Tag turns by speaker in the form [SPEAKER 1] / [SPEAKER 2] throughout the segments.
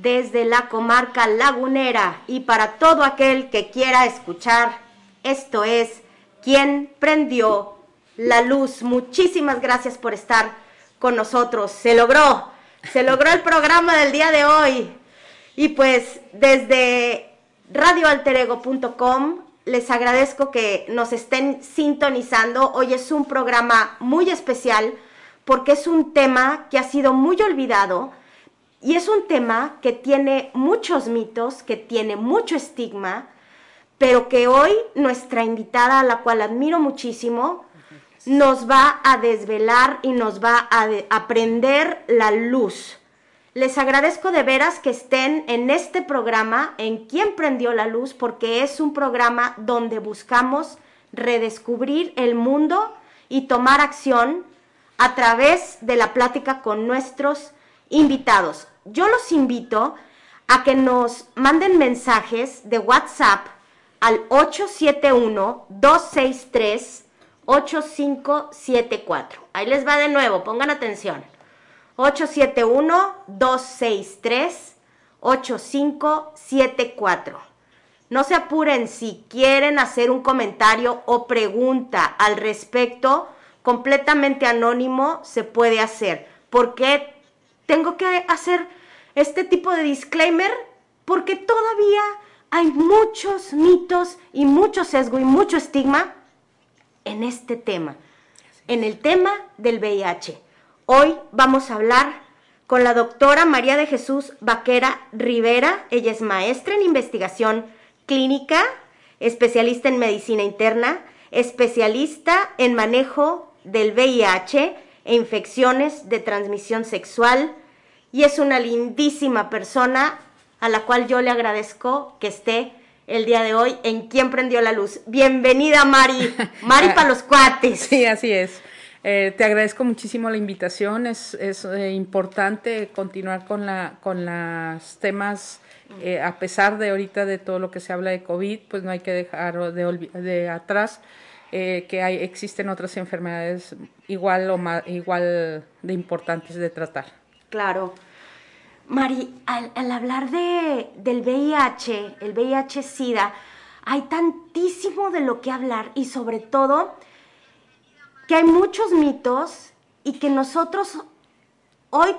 [SPEAKER 1] Desde la comarca lagunera y para todo aquel que quiera escuchar, esto es ¿Quién prendió la luz? Muchísimas gracias por estar con nosotros. Se logró. Se logró el programa del día de hoy. Y pues desde radioalterego.com les agradezco que nos estén sintonizando. Hoy es un programa muy especial porque es un tema que ha sido muy olvidado y es un tema que tiene muchos mitos, que tiene mucho estigma, pero que hoy nuestra invitada, a la cual admiro muchísimo, nos va a desvelar y nos va a, aprender la luz. Les agradezco de veras que estén en este programa, en Quién prendió la luz, porque es un programa donde buscamos redescubrir el mundo y tomar acción a través de la plática con nuestros invitados. Yo los invito a que nos manden mensajes de WhatsApp al 871 263 8574. Ahí les va de nuevo, pongan atención. 871-263-8574. No se apuren si quieren hacer un comentario o pregunta al respecto, completamente anónimo se puede hacer. ¿Por qué tengo que hacer este tipo de disclaimer? Porque todavía hay muchos mitos y mucho sesgo y mucho estigma en este tema, en el tema del VIH. Hoy vamos a hablar con la doctora María de Jesús Vaquera Rivera. Ella es maestra en investigación clínica, especialista en medicina interna, especialista en manejo del VIH e infecciones de transmisión sexual y es una lindísima persona a la cual yo le agradezco que esté el día de hoy en Quién prendió la luz. Bienvenida, Mari. Mari para los cuates.
[SPEAKER 2] Sí, así es. Eh, te agradezco muchísimo la invitación. Es, es eh, importante continuar con, la, con los temas, eh, a pesar de ahorita de todo lo que se habla de COVID, pues no hay que dejar de, de atrás que hay, existen otras enfermedades igual, o más, igual de importantes de tratar.
[SPEAKER 1] Claro. Mari, al, hablar de, del VIH, el VIH-Sida, hay tantísimo de lo que hablar y sobre todo que hay muchos mitos y que nosotros hoy,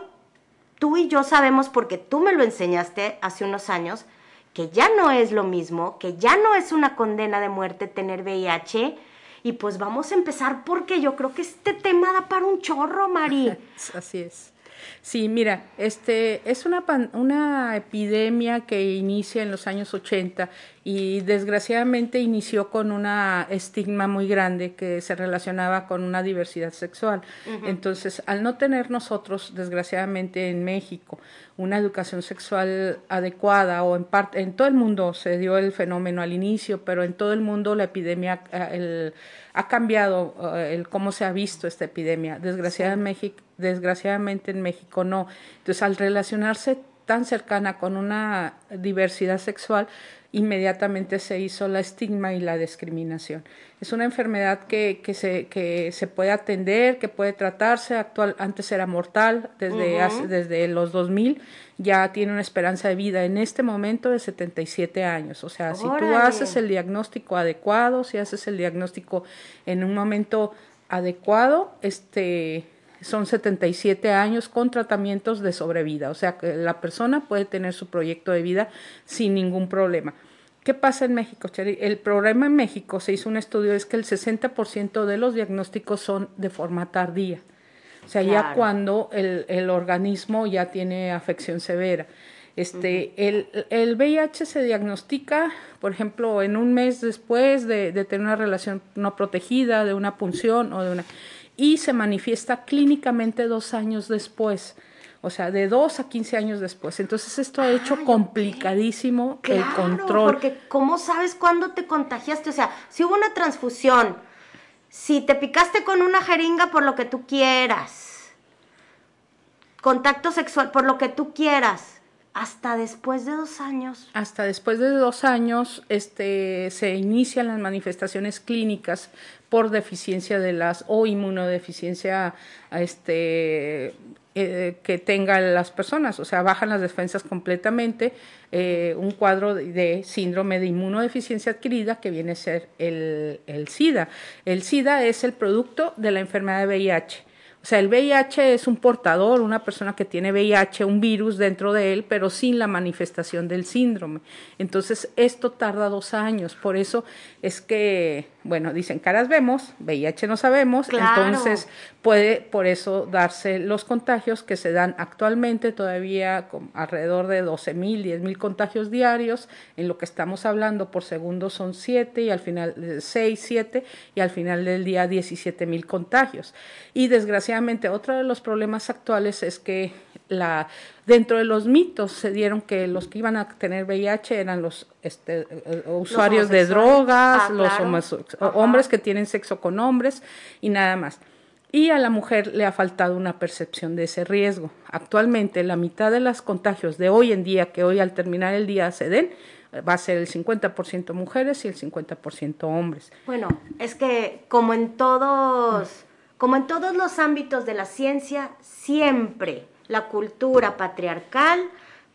[SPEAKER 1] tú y yo sabemos porque tú me lo enseñaste hace unos años, que ya no es lo mismo, que ya no es una condena de muerte tener VIH. Y pues vamos a empezar porque yo creo que este tema da para un chorro, Mari.
[SPEAKER 2] Así es. Sí, mira, este es una, una epidemia que inicia en los años 80 y desgraciadamente inició con una estigma muy grande que se relacionaba con una diversidad sexual. Entonces, al no tener nosotros, desgraciadamente en México, una educación sexual adecuada o en parte en todo el mundo se dio el fenómeno al inicio, pero en todo el mundo la epidemia el, ha cambiado eh, el cómo se ha visto esta epidemia. Desgraciadamente, desgraciadamente en México no. Entonces, al relacionarse tan cercana con una diversidad sexual, inmediatamente se hizo la estigma y la discriminación. Es una enfermedad que, que, se, que se puede atender, que puede tratarse, actual, antes era mortal, desde, desde los 2000 ya tiene una esperanza de vida en este momento de 77 años. O sea, si tú haces el diagnóstico adecuado, si haces el diagnóstico en un momento adecuado, este son 77 años con tratamientos de sobrevida, o sea que la persona puede tener su proyecto de vida sin ningún problema. ¿Qué pasa en México, Cheri? El problema en México, se hizo un estudio, es que el 60% de los diagnósticos son de forma tardía. O sea, ya cuando el, el, organismo ya tiene afección severa. Este, el, el, VIH se diagnostica, por ejemplo, en un mes después de, de tener una relación no protegida, de una punción o de una y se manifiesta clínicamente dos años después. o sea, de 2 a 15 años después. Entonces esto ha hecho complicadísimo el control.
[SPEAKER 1] Porque ¿cómo sabes cuándo te contagiaste? O sea, si hubo una transfusión, si te picaste con una jeringa por lo que tú quieras, contacto sexual por lo que tú quieras, hasta después de dos años.
[SPEAKER 2] Hasta después de dos años este, se inician las manifestaciones clínicas por deficiencia de las o inmunodeficiencia este, eh, que tengan las personas, o sea, bajan las defensas completamente, eh, un cuadro de, síndrome de inmunodeficiencia adquirida que viene a ser el, el SIDA. El SIDA es el producto de la enfermedad de VIH o sea, el VIH es un portador, una persona que tiene VIH, un virus dentro de él, pero sin la manifestación del síndrome. Entonces, esto tarda dos años. Por eso es que, bueno, dicen caras vemos, VIH no sabemos. Entonces, puede por eso darse los contagios que se dan actualmente, todavía con alrededor de 12 mil, 10 mil contagios diarios. En lo que estamos hablando por segundo son 7 y al final 6, 7 y al final del día 17 mil contagios. Y desgraciadamente, otro de los problemas actuales es que la, dentro de los mitos se dieron que los que iban a tener VIH eran los este, eh, usuarios de drogas, ah, los hombres que tienen sexo con hombres y nada más. Y a la mujer le ha faltado una percepción de ese riesgo. Actualmente la mitad de los contagios de hoy en día, que hoy al terminar el día se den, va a ser el 50% mujeres y el 50% hombres.
[SPEAKER 1] Bueno, es que como en todos como en todos los ámbitos de la ciencia, siempre la cultura patriarcal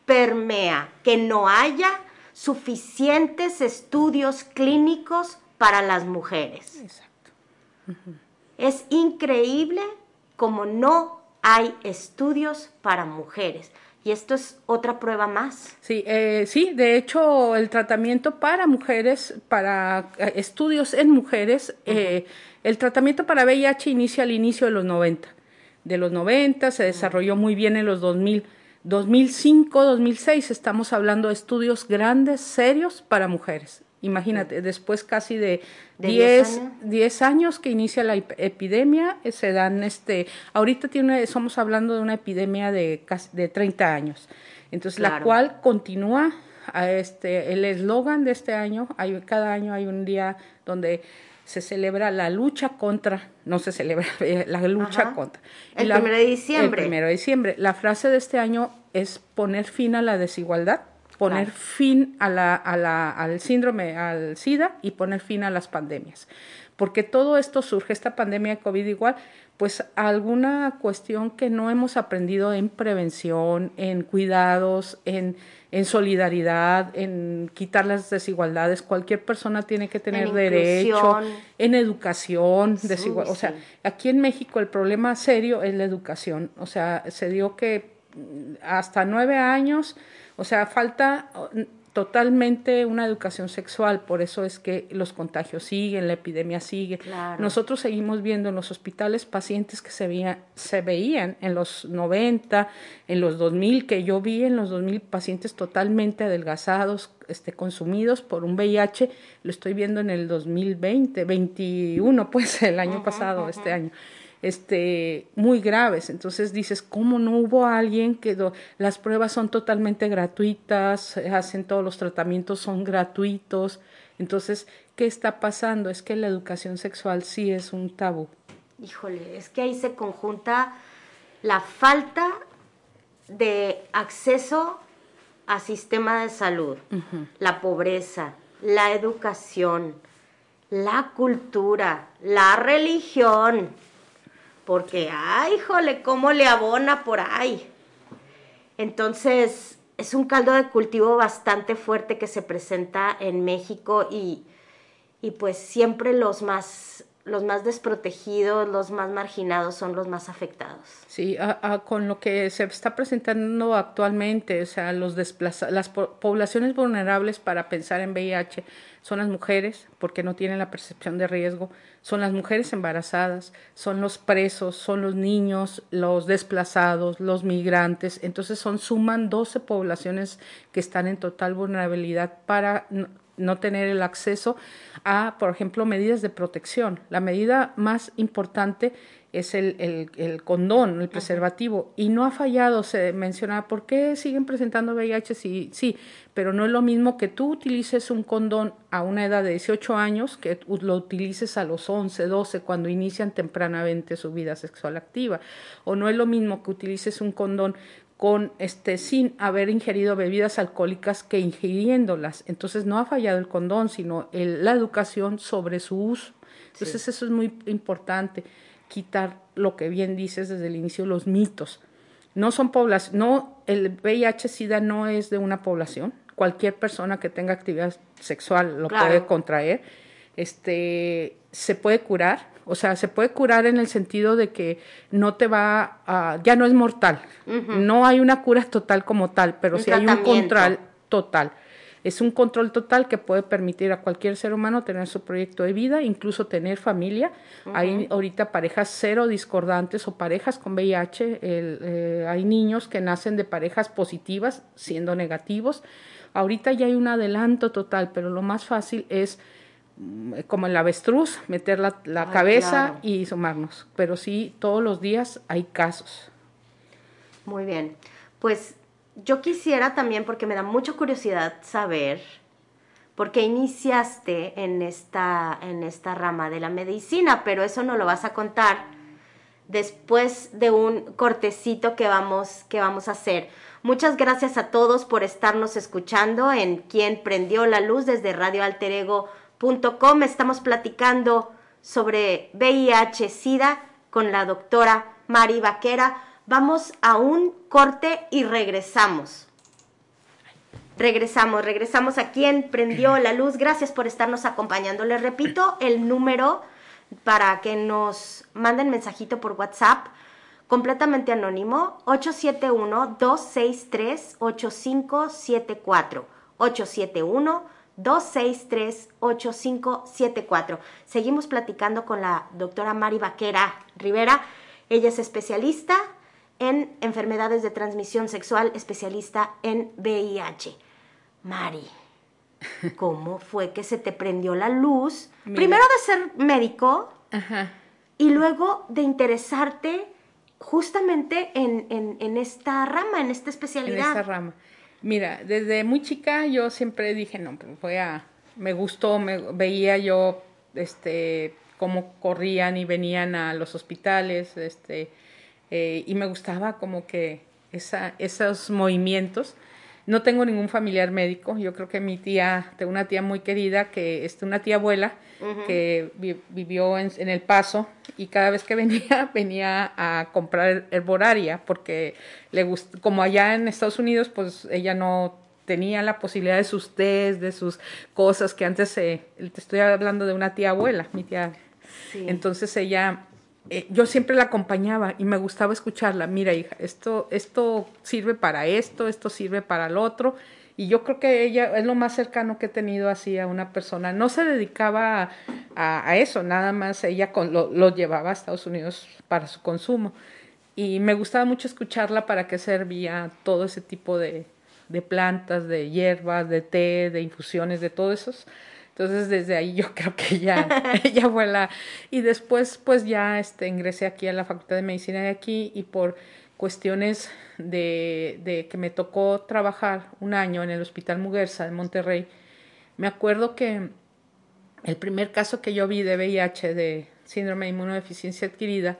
[SPEAKER 1] permea que no haya suficientes estudios clínicos para las mujeres. Exacto. Es increíble como no hay estudios para mujeres. Y esto es otra prueba más.
[SPEAKER 2] Sí, eh, sí, de hecho el tratamiento para mujeres, para eh, estudios en mujeres, eh, el tratamiento para VIH inicia al inicio de los 90. De los 90 se desarrolló muy bien en los 2000. 2005, 2006 estamos hablando de estudios grandes, serios para mujeres. Imagínate, después casi de 10 años? que inicia la epidemia, eh, se dan este, ahorita tiene, somos hablando de una epidemia de casi de 30 años. Entonces, la cual continúa a este el eslogan de este año, hay cada año hay un día donde se celebra la lucha contra, no se celebra la lucha contra.
[SPEAKER 1] El primero de diciembre.
[SPEAKER 2] El primero de diciembre. La frase de este año es poner fin a la desigualdad, poner fin a la, a la, al síndrome, al SIDA y poner fin a las pandemias. Porque todo esto surge, esta pandemia de COVID igual, pues alguna cuestión que no hemos aprendido en prevención, en cuidados, en en solidaridad, en quitar las desigualdades. Cualquier persona tiene que tener derecho en educación, o sea, aquí en México el problema serio es la educación. O sea, se dio que hasta nueve años, o sea, falta totalmente una educación sexual, por eso es que los contagios siguen, la epidemia sigue. Nosotros seguimos viendo en los hospitales pacientes que se, veía, se veían en los 90, en los 2000, que yo vi en los 2000 pacientes totalmente adelgazados, este, consumidos por un VIH, lo estoy viendo en el 2020, 21, pues el año pasado, este año este, muy graves. Entonces dices, ¿cómo no hubo alguien que las pruebas son totalmente gratuitas, hacen todos los tratamientos, son gratuitos? Entonces, ¿qué está pasando? Es que la educación sexual sí es un tabú.
[SPEAKER 1] Híjole, es que ahí se conjunta la falta de acceso a sistema de salud, la pobreza, la educación, la cultura, la religión, porque, ay, jole, cómo le abona por ahí. Entonces, es un caldo de cultivo bastante fuerte que se presenta en México y, y pues siempre los más los más desprotegidos, los más marginados son los más afectados.
[SPEAKER 2] Sí, con lo que se está presentando actualmente, o sea, los las poblaciones vulnerables para pensar en VIH son las mujeres, porque no tienen la percepción de riesgo, son las mujeres embarazadas, son los presos, son los niños, los desplazados, los migrantes. Entonces son suman 12 poblaciones que están en total vulnerabilidad para no tener el acceso a, por ejemplo, medidas de protección. La medida más importante es el, el, condón, el preservativo, y no ha fallado, se menciona, ¿por qué siguen presentando VIH? Sí, sí, pero no es lo mismo que tú utilices un condón a una edad de 18 años que lo utilices a los 11, 12, cuando inician tempranamente su vida sexual activa, o no es lo mismo que utilices un condón con este sin haber ingerido bebidas alcohólicas que ingiriéndolas. Entonces no ha fallado el condón, sino la educación sobre su uso. Entonces eso es muy importante quitar lo que bien dices desde el inicio, los mitos. No son población, no, el VIH-Sida no es de una población. Cualquier persona que tenga actividad sexual lo puede contraer. Este, se puede curar, o sea, se puede curar en el sentido de que no te va a, ya no es mortal. No hay una cura total como tal, pero sí hay un control total. Es un control total que puede permitir a cualquier ser humano tener su proyecto de vida, incluso tener familia. Hay ahorita parejas cero discordantes o parejas con VIH. Eh, hay niños que nacen de parejas positivas siendo negativos. Ahorita ya hay un adelanto total, pero lo más fácil es como el avestruz, meter la, ah, cabeza y sumarnos. Pero sí, todos los días hay casos.
[SPEAKER 1] Muy bien. Pues yo quisiera también, porque me da mucha curiosidad saber por qué iniciaste en esta, en esta rama de la medicina, pero eso no lo vas a contar después de un cortecito que vamos, que vamos a hacer. Muchas gracias a todos por estarnos escuchando en Quien Prendió la Luz desde Estamos platicando sobre VIH-Sida con la doctora Mari Vaquera. Vamos a un corte y regresamos. Regresamos, regresamos a quien prendió la luz. Gracias por estarnos acompañando. Les repito el número para que nos manden mensajito por WhatsApp completamente anónimo 871-263-8574. 871-263-8574. Seguimos platicando con la doctora Mari Vaquera Rivera. Ella es especialista en enfermedades de transmisión sexual, especialista en VIH. Mari, ¿cómo fue que se te prendió la luz? Primero de ser médico y luego de interesarte justamente en, esta rama, en esta especialidad.
[SPEAKER 2] En esta rama. Mira, desde muy chica yo siempre dije, no, pues voy a, me gustó, me veía yo, este, cómo corrían y venían a los hospitales, este, eh, y me gustaba como que esa, esos movimientos. No tengo ningún familiar médico, yo creo que mi tía, tengo una tía muy querida, que es una tía abuela, que vivió en, El Paso y cada vez que venía, venía a comprar herboraria, porque le gust como allá en Estados Unidos, pues ella no tenía la posibilidad de sus test, de sus cosas que antes, te estoy hablando de una tía abuela, mi tía. Entonces ella eh, yo siempre la acompañaba y me gustaba escucharla. Mira, hija, esto, esto sirve para esto, esto sirve para el otro. Y yo creo que ella es lo más cercano que he tenido así a una persona. No se dedicaba a, eso, nada más ella con, lo, llevaba a Estados Unidos para su consumo. Y me gustaba mucho escucharla para qué servía todo ese tipo de, de plantas, de hierbas, de té, de infusiones, de todos esos entonces desde ahí yo creo que ya ella fue la... Y después pues ya este, ingresé aquí a la Facultad de Medicina de aquí y por cuestiones de, de que me tocó trabajar un año en el Hospital Muguerza de Monterrey, me acuerdo que el primer caso que yo vi de VIH, de síndrome de inmunodeficiencia adquirida,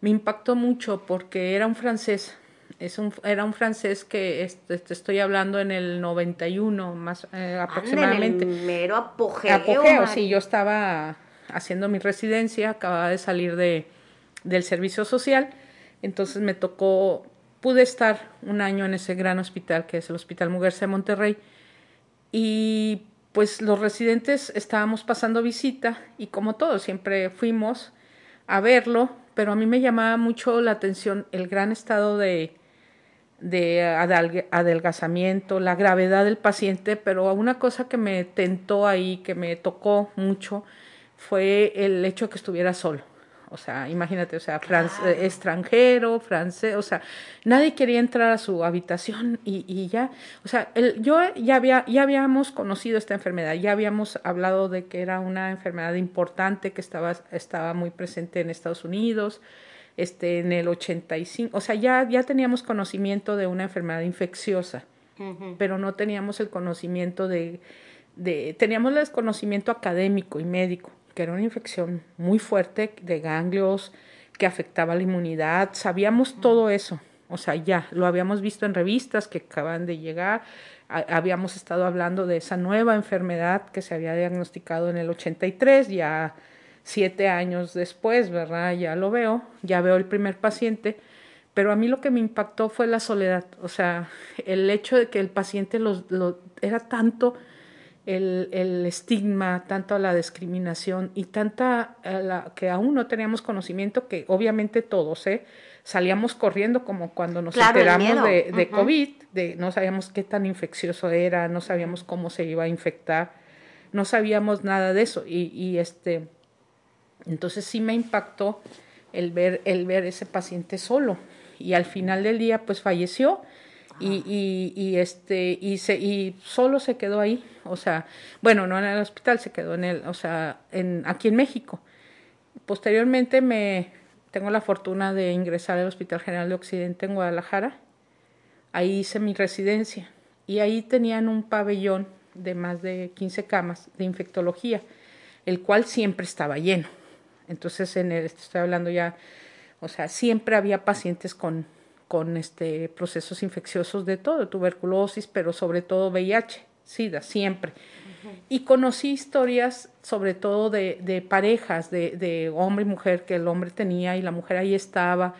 [SPEAKER 2] me impactó mucho porque era un francés es un, era un francés que te estoy hablando en el 91 más eh, aproximadamente.
[SPEAKER 1] En el mero apogeo.
[SPEAKER 2] Apogeo, sí, yo estaba haciendo mi residencia, acababa de salir de, del servicio social, entonces me tocó, pude estar un año en ese gran hospital que es el Hospital Muguerza de Monterrey y pues los residentes estábamos pasando visita y como todos siempre fuimos a verlo, pero a mí me llamaba mucho la atención el gran estado de, de adelgazamiento, la gravedad del paciente, pero una cosa que me tentó ahí, que me tocó mucho, fue el hecho de que estuviera solo. O sea, imagínate, o sea, extranjero, francés, o sea, nadie quería entrar a su habitación y, y ya, o sea, el, yo ya, había, ya habíamos conocido esta enfermedad, ya habíamos hablado de que era una enfermedad importante que estaba, estaba muy presente en Estados Unidos, este, en el 85, o sea, ya, ya teníamos conocimiento de una enfermedad infecciosa, pero no teníamos el conocimiento de, de, teníamos el desconocimiento académico y médico, que era una infección muy fuerte de ganglios, que afectaba la inmunidad, sabíamos todo eso, o sea, ya lo habíamos visto en revistas que acaban de llegar, habíamos estado hablando de esa nueva enfermedad que se había diagnosticado en el 83, ya siete años después, ¿verdad? Ya lo veo, ya veo el primer paciente, pero a mí lo que me impactó fue la soledad, o sea, el hecho de que el paciente lo, era tanto el, el, estigma, tanto la discriminación y tanta la, que aún no teníamos conocimiento, que obviamente todos, ¿eh? salíamos corriendo como cuando nos enteramos de, de COVID, de, no sabíamos qué tan infeccioso era, no sabíamos cómo se iba a infectar, no sabíamos nada de eso. Y, y este, entonces sí me impactó el ver, el ver ese paciente solo. Y al final del día pues falleció y, y, y, este y se y solo se quedó ahí o sea bueno no en el hospital se quedó en el o sea en aquí en México. Posteriormente me tengo la fortuna de ingresar al Hospital General de Occidente en Guadalajara. Ahí hice mi residencia y ahí tenían un pabellón de más de 15 camas de infectología el cual siempre estaba lleno. Entonces en el estoy hablando ya o sea siempre había pacientes con con este, procesos infecciosos de todo, tuberculosis, pero sobre todo VIH, SIDA, siempre. Y conocí historias sobre todo de, de parejas, de, de, hombre y mujer, que el hombre tenía y la mujer ahí estaba.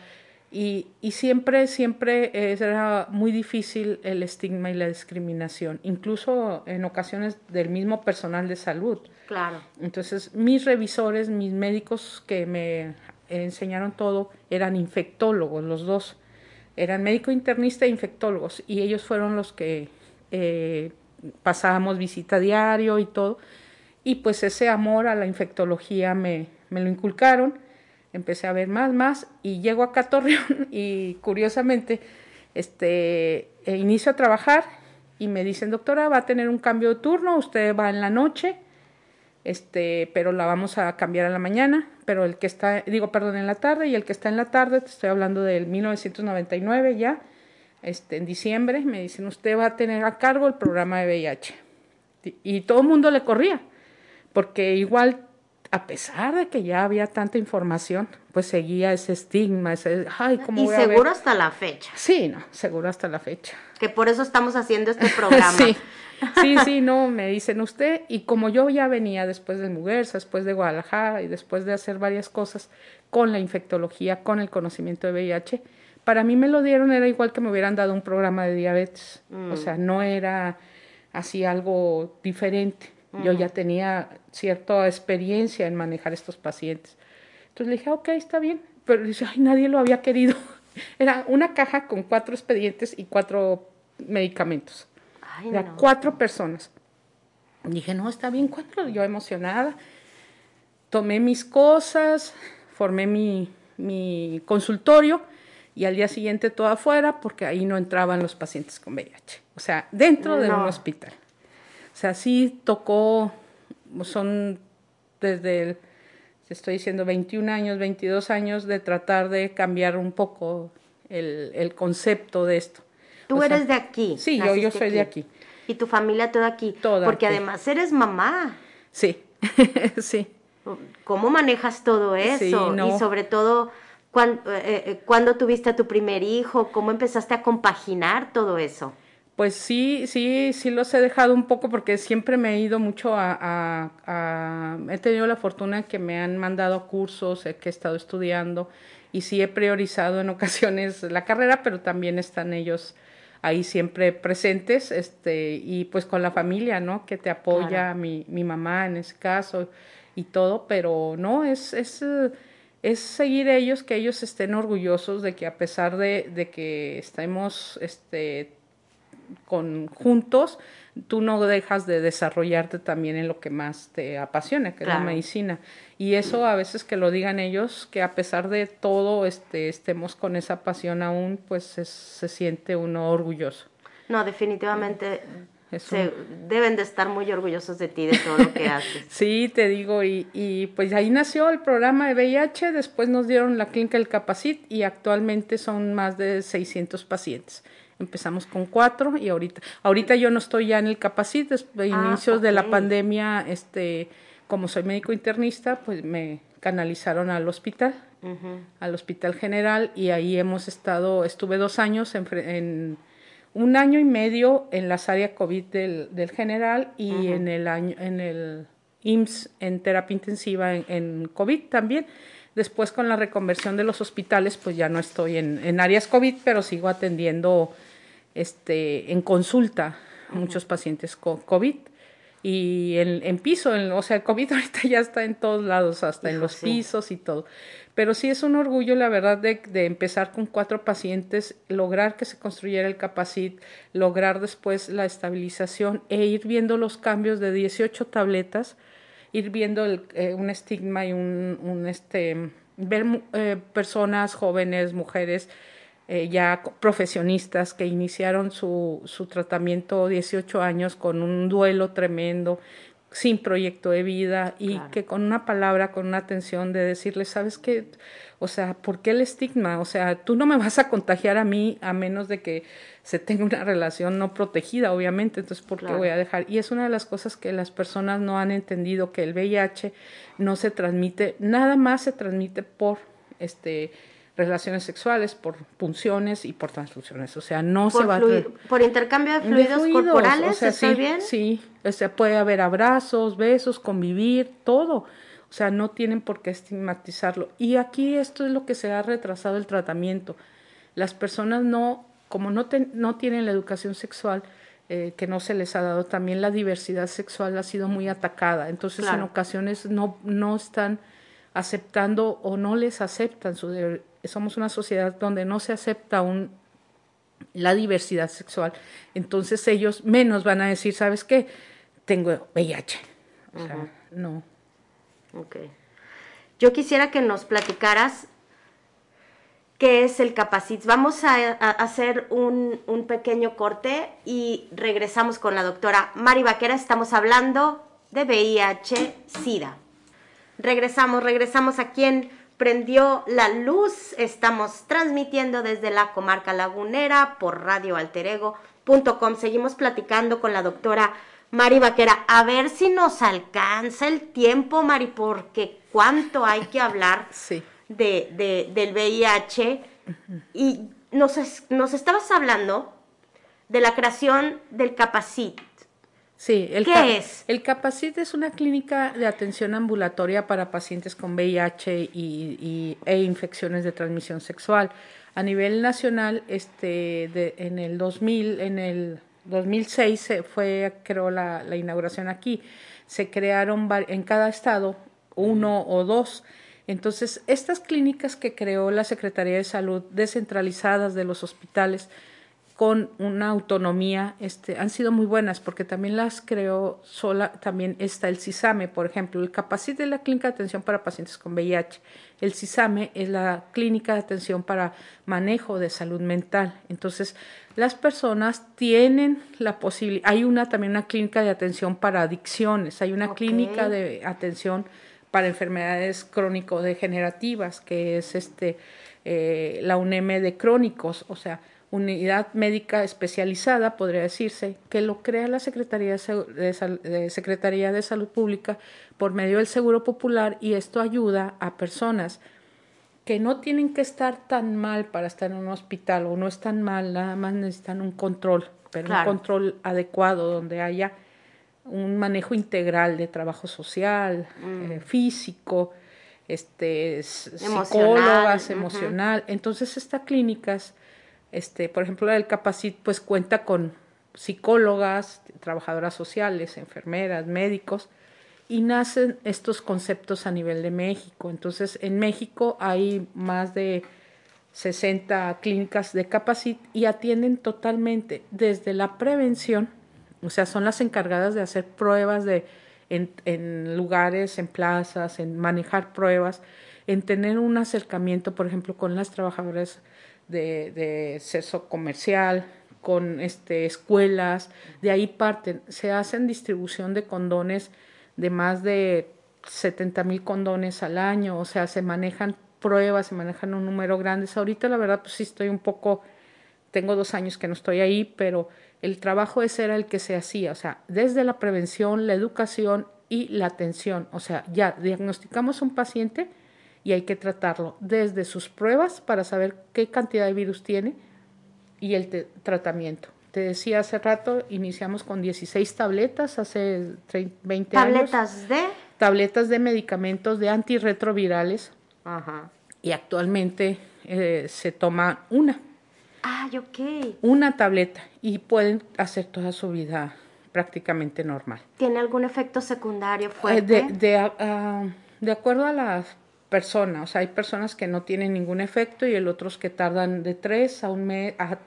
[SPEAKER 2] Y, y siempre, siempre era muy difícil el estigma y la discriminación, incluso en ocasiones del mismo personal de salud.
[SPEAKER 1] Claro.
[SPEAKER 2] Entonces, mis revisores, mis médicos que me enseñaron todo, eran infectólogos, los dos eran médico internista e infectólogos y ellos fueron los que eh, pasábamos visita diario y todo. Y pues ese amor a la infectología me, me lo inculcaron, empecé a ver más, más y llego a Catorreón y curiosamente este, e inicio a trabajar y me dicen, doctora, va a tener un cambio de turno, usted va en la noche este, pero la vamos a cambiar a la mañana, pero el que está, digo, perdón, en la tarde, y el que está en la tarde, te estoy hablando del 1999 ya, este, en diciembre, me dicen, usted va a tener a cargo el programa de VIH. Y todo el mundo le corría, porque igual, a pesar de que ya había tanta información, pues seguía ese estigma, ese, ay, ¿cómo
[SPEAKER 1] Y seguro hasta la fecha.
[SPEAKER 2] Sí, no, seguro hasta la fecha.
[SPEAKER 1] Que por eso estamos haciendo este programa.
[SPEAKER 2] sí. Sí, sí, no, me dicen usted, y como yo ya venía después de Muguerza, después de Guadalajara y después de hacer varias cosas con la infectología, con el conocimiento de VIH, para mí me lo dieron, era igual que me hubieran dado un programa de diabetes, mm. o sea, no era así algo diferente. Yo ya tenía cierta experiencia en manejar estos pacientes. Entonces le dije, ok, está bien, pero dice, ay, nadie lo había querido. Era una caja con cuatro expedientes y cuatro medicamentos.
[SPEAKER 1] Ay,
[SPEAKER 2] no. cuatro personas. Dije, no, está bien, cuatro. Yo emocionada. Tomé mis cosas, formé mi, mi consultorio y al día siguiente todo afuera porque ahí no entraban los pacientes con VIH. O sea, dentro de un hospital. O sea, sí tocó, son desde el, estoy diciendo, 21 años, 22 años de tratar de cambiar un poco el, el concepto de esto.
[SPEAKER 1] Tú eres de aquí.
[SPEAKER 2] Sí, yo, yo soy de aquí.
[SPEAKER 1] Y tu familia toda aquí.
[SPEAKER 2] Toda
[SPEAKER 1] Porque
[SPEAKER 2] aquí.
[SPEAKER 1] además eres mamá.
[SPEAKER 2] Sí, sí.
[SPEAKER 1] ¿Cómo manejas todo eso?
[SPEAKER 2] Sí, no.
[SPEAKER 1] Y sobre todo, ¿cuándo, eh, ¿cuándo tuviste a tu primer hijo? ¿Cómo empezaste a compaginar todo eso?
[SPEAKER 2] Pues sí, sí, sí los he dejado un poco porque siempre me he ido mucho a, a, a he tenido la fortuna que me han mandado cursos que he estado estudiando y sí he priorizado en ocasiones la carrera, pero también están ellos ahí siempre presentes, este, y pues con la familia, ¿no? Que te apoya,
[SPEAKER 1] Claro.
[SPEAKER 2] mi, mi mamá en ese caso y todo, pero no, es, es, eh, es seguir ellos, que ellos estén orgullosos de que a pesar de, de que estemos, este, con, juntos, tú no dejas de desarrollarte también en lo que más te apasiona, que es la medicina. Y eso a veces que lo digan ellos, que a pesar de todo este, estemos con esa pasión aún, pues es- se siente uno orgulloso.
[SPEAKER 1] No, definitivamente deben de estar muy orgullosos de ti, de todo lo que haces.
[SPEAKER 2] sí, te digo, y, y, pues ahí nació el programa de VIH, después nos dieron la clínica del Capacit y actualmente son más de 600 pacientes. Empezamos con cuatro y ahorita, ahorita yo no estoy ya en el Capacit, desde ah, inicios de la pandemia, este, como soy médico internista, pues me canalizaron al hospital, al hospital general y ahí hemos estado, estuve dos años en, un año y medio en las áreas COVID del, del general y en el año, en el IMSS en terapia intensiva en, en, COVID también. Después con la reconversión de los hospitales, pues ya no estoy en, en áreas COVID, pero sigo atendiendo este, en consulta a muchos pacientes con COVID y en, en piso, o sea, el COVID ahorita ya está en todos lados, hasta en los pisos y todo. Pero sí es un orgullo, la verdad, de, empezar con cuatro pacientes, lograr que se construyera el capacit, lograr después la estabilización e ir viendo los cambios de 18 tabletas, ir viendo el, eh, un estigma y un, un este, ver eh, personas jóvenes, mujeres, eh, ya profesionistas que iniciaron su, su tratamiento 18 años con un duelo tremendo, sin proyecto de vida y que con una palabra, con una atención de decirle, ¿sabes qué? O sea, ¿por qué el estigma? O sea, tú no me vas a contagiar a mí a menos de que se tenga una relación no protegida, obviamente, entonces, ¿por qué voy a dejar? Y es una de las cosas que las personas no han entendido, que el VIH no se transmite, nada más se transmite por este relaciones sexuales, por punciones y por transfusiones. O sea, no se va a...
[SPEAKER 1] Por intercambio de fluidos, corporales, o
[SPEAKER 2] sí,
[SPEAKER 1] bien?
[SPEAKER 2] Sí, o sea, puede haber abrazos, besos, convivir, todo. O sea, no tienen por qué estigmatizarlo. Y aquí esto es lo que se ha retrasado el tratamiento. Las personas no, como no, no tienen la educación sexual, eh, que no se les ha dado, también la diversidad sexual ha sido muy atacada. Entonces, en ocasiones no, no están aceptando o no les aceptan su somos una sociedad donde no se acepta un, la diversidad sexual. Entonces ellos menos van a decir, ¿sabes qué? Tengo VIH. O sea, no.
[SPEAKER 1] Ok. Yo quisiera que nos platicaras qué es el Capacit. Vamos a, hacer un, un, pequeño corte y regresamos con la doctora Mari Vaquera. Estamos hablando de VIH-Sida. Regresamos, regresamos aquí en prendió la luz. Estamos transmitiendo desde la comarca lagunera por radioalterego.com. Seguimos platicando con la doctora Mari Vaquera. A ver si nos alcanza el tiempo, Mari, porque cuánto hay que hablar de, del VIH. Y nos, nos estabas hablando de la creación del Capacit.
[SPEAKER 2] Sí, el
[SPEAKER 1] ¿Qué es?
[SPEAKER 2] El Capacit es una clínica de atención ambulatoria para pacientes con VIH y, e infecciones de transmisión sexual. A nivel nacional, este, de, en el 2000, en el 2006 se fue, creo, la, la inauguración aquí. Se crearon en cada estado uno o dos. Entonces, estas clínicas que creó la Secretaría de Salud descentralizadas de los hospitales, con una autonomía, este, han sido muy buenas porque también las creó sola, también está el CISAME, por ejemplo, el Capacit de la Clínica de Atención para Pacientes con VIH, el CISAME es la Clínica de Atención para Manejo de Salud Mental. Entonces, las personas tienen la posibilidad, hay una también una clínica de atención para adicciones, hay una clínica de atención para enfermedades crónico-degenerativas, que es este, eh, la UNEM de crónicos, o sea, unidad médica especializada, podría decirse, que lo crea la Secretaría de, Secretaría de Salud Pública por medio del Seguro Popular y esto ayuda a personas que no tienen que estar tan mal para estar en un hospital o no están mal, nada más necesitan un control, pero un control adecuado donde haya un manejo integral de trabajo social, mm. eh, físico, este, psicólogas, emocional. Entonces, estas clínicas este, por ejemplo, el Capacit pues cuenta con psicólogas, trabajadoras sociales, enfermeras, médicos, y nacen estos conceptos a nivel de México. Entonces, en México hay más de 60 clínicas de Capacit y atienden totalmente desde la prevención, o sea, son las encargadas de hacer pruebas de, en, en lugares, en plazas, en manejar pruebas, en tener un acercamiento, por ejemplo, con las trabajadoras de, de sexo comercial, con este, escuelas, de ahí parten. Se hacen distribución de condones de más de 70 mil condones al año, o sea, se manejan pruebas, se manejan un número grande. Ahorita la verdad pues sí estoy un poco, tengo dos años que no estoy ahí, pero el trabajo ese era el que se hacía, o sea, desde la prevención, la educación y la atención, o sea, ya diagnosticamos un paciente y hay que tratarlo desde sus pruebas para saber qué cantidad de virus tiene y el tratamiento. Te decía hace rato, iniciamos con 16 tabletas hace 20
[SPEAKER 1] años. ¿Tabletas de?
[SPEAKER 2] Tabletas de medicamentos de antirretrovirales. Ajá. Y actualmente eh, se toma una.
[SPEAKER 1] Ah, ok.
[SPEAKER 2] Una tableta y pueden hacer toda su vida prácticamente normal.
[SPEAKER 1] ¿Tiene algún efecto secundario eh, fuerte?
[SPEAKER 2] de, ah, de, acuerdo a las personas, o sea, hay personas que no tienen ningún efecto y el otros que tardan de tres a un mes, a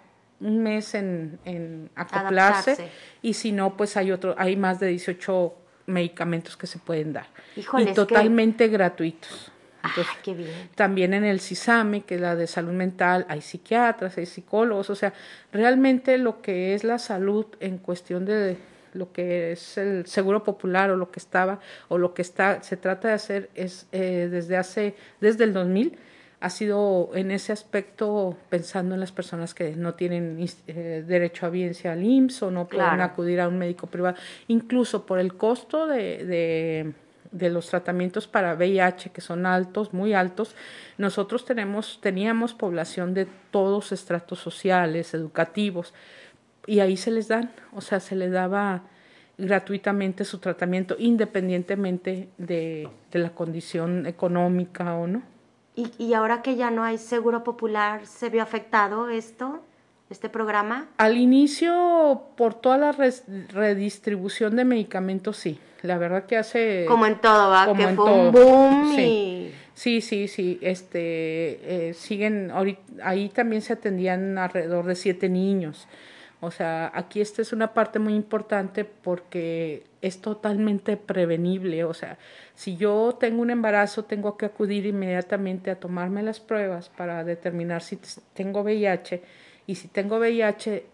[SPEAKER 2] un mes en, en acoplarse y si no, pues hay otro, hay más de 18 medicamentos que se pueden dar y totalmente gratuitos.
[SPEAKER 1] Ah, qué bien.
[SPEAKER 2] También en el CISAME, que es la de salud mental, hay psiquiatras, hay psicólogos, o sea, realmente lo que es la salud en cuestión de lo que es el seguro popular o lo que estaba o lo que está se trata de hacer es eh, desde hace desde el 2000 ha sido en ese aspecto pensando en las personas que no tienen eh, derecho a biencia al IMSS o no pueden acudir a un médico privado, incluso por el costo de de los tratamientos para VIH que son altos, muy altos, nosotros tenemos, teníamos población de todos estratos sociales, educativos, y ahí se les dan, o sea, se les daba gratuitamente su tratamiento independientemente de, de la condición económica o no.
[SPEAKER 1] ¿Y, ¿Y ahora que ya no hay seguro popular, se vio afectado esto? este programa?
[SPEAKER 2] Al inicio, por toda la redistribución de medicamentos, sí. La verdad que hace...
[SPEAKER 1] Como en todo, ¿va? que fue un boom
[SPEAKER 2] sí. Sí, sí, sí. Este, eh, siguen, ahí también se atendían alrededor de siete niños. O sea, aquí esta es una parte muy importante porque es totalmente prevenible. O sea, si yo tengo un embarazo, tengo que acudir inmediatamente a tomarme las pruebas para determinar si tengo VIH y si tengo VIH,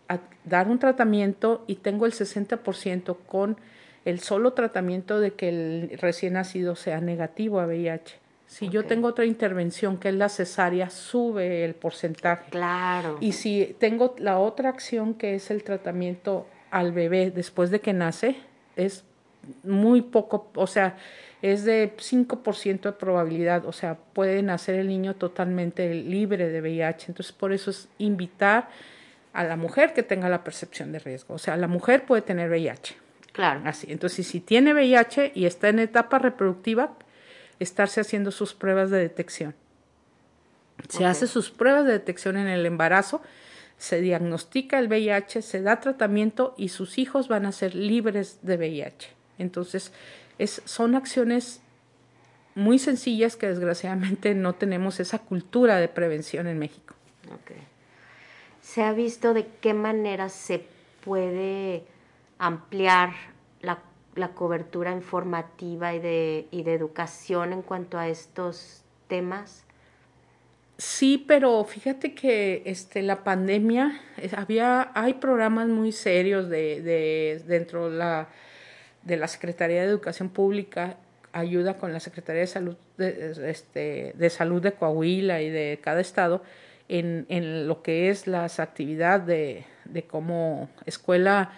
[SPEAKER 2] dar un tratamiento y tengo el 60% con el solo tratamiento de que el recién nacido sea negativo a VIH. Si yo tengo otra intervención que es la cesárea, sube el porcentaje.
[SPEAKER 1] Claro.
[SPEAKER 2] Y si tengo la otra acción que es el tratamiento al bebé después de que nace, es muy poco, o sea, es de 5% de probabilidad, o sea, puede nacer el niño totalmente libre de VIH. Entonces, por eso es invitar a la mujer que tenga la percepción de riesgo. O sea, la mujer puede tener VIH.
[SPEAKER 1] Claro.
[SPEAKER 2] Así. Entonces, si tiene VIH y está en etapa reproductiva, estarse haciendo sus pruebas de detección. Se hace sus pruebas de detección en el embarazo, se diagnostica el VIH, se da tratamiento y sus hijos van a ser libres de VIH. Entonces, es, son acciones muy sencillas que desgraciadamente no tenemos esa cultura de prevención en México.
[SPEAKER 1] ¿Se ha visto de qué manera se puede ampliar la, cobertura informativa y de, y de educación en cuanto a estos temas?
[SPEAKER 2] Sí, pero fíjate que este, la pandemia, había, hay programas muy serios de, de, dentro de la de la Secretaría de Educación Pública ayuda con la Secretaría de Salud de, este, de Salud de Coahuila y de cada estado en, en lo que es las actividades de, de como escuela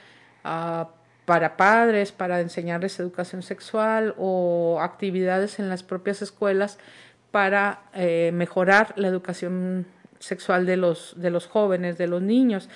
[SPEAKER 2] uh, para padres, para enseñarles educación sexual o actividades en las propias escuelas para eh, mejorar la educación sexual de los, de los jóvenes, de los niños.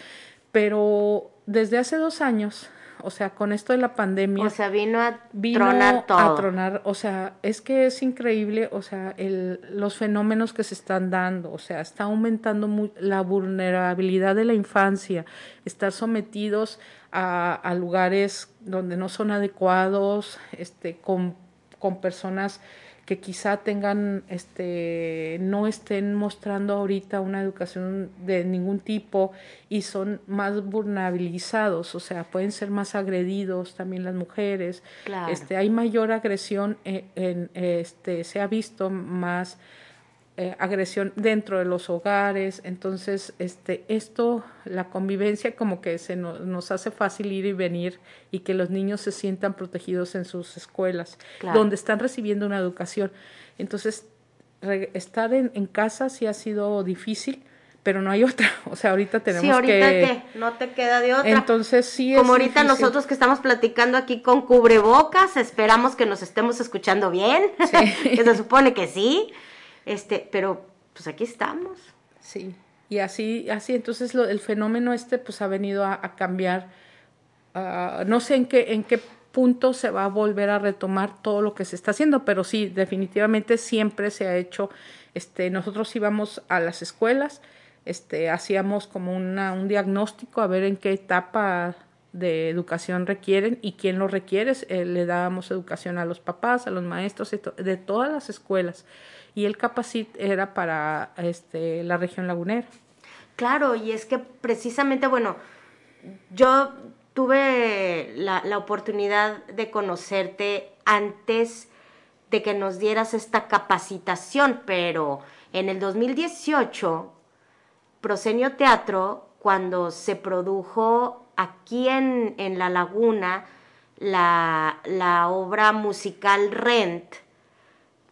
[SPEAKER 2] Pero desde hace dos años o sea, con esto de la pandemia.
[SPEAKER 1] O sea, vino a tronar todo.
[SPEAKER 2] A tronar, o sea, es que es increíble, o sea, el, los fenómenos que se están dando, o sea, está aumentando muy, la vulnerabilidad de la infancia, estar sometidos a, a lugares donde no son adecuados, este, con, con personas que quizá tengan, este, no estén mostrando ahorita una educación de ningún tipo y son más vulnerabilizados, o sea, pueden ser más agredidos también las mujeres. Este, hay mayor agresión, en, este, se ha visto más eh, agresión dentro de los hogares. Entonces, este, esto, la convivencia como que se nos hace fácil ir y venir y que los niños se sientan protegidos en sus escuelas, donde están recibiendo una educación. Entonces, estar en, en, casa sí ha sido difícil, pero no hay otra. O sea, ahorita tenemos sí, ahorita que...
[SPEAKER 1] no te queda de otra.
[SPEAKER 2] Entonces sí
[SPEAKER 1] Como ahorita nosotros que estamos platicando aquí con cubrebocas, esperamos que nos estemos escuchando bien, que se supone que sí, este, pero pues aquí estamos.
[SPEAKER 2] Sí, y así, así, entonces lo, el fenómeno este pues ha venido a, cambiar, ah, no sé en qué, en qué punto se va a volver a retomar todo lo que se está haciendo, pero sí, definitivamente siempre se ha hecho, este, nosotros íbamos a las escuelas, este, hacíamos como una, un diagnóstico a ver en qué etapa de educación requieren y quién lo requiere. Eh, le dábamos educación a los papás, a los maestros de todas las escuelas. Y el Capacit era para este, la región lagunera.
[SPEAKER 1] Claro, y es que precisamente, bueno, yo tuve la, la oportunidad de conocerte antes de que nos dieras esta capacitación, pero en el 2018 Prosenio Teatro, cuando se produjo aquí en, La Laguna la, obra musical Rent,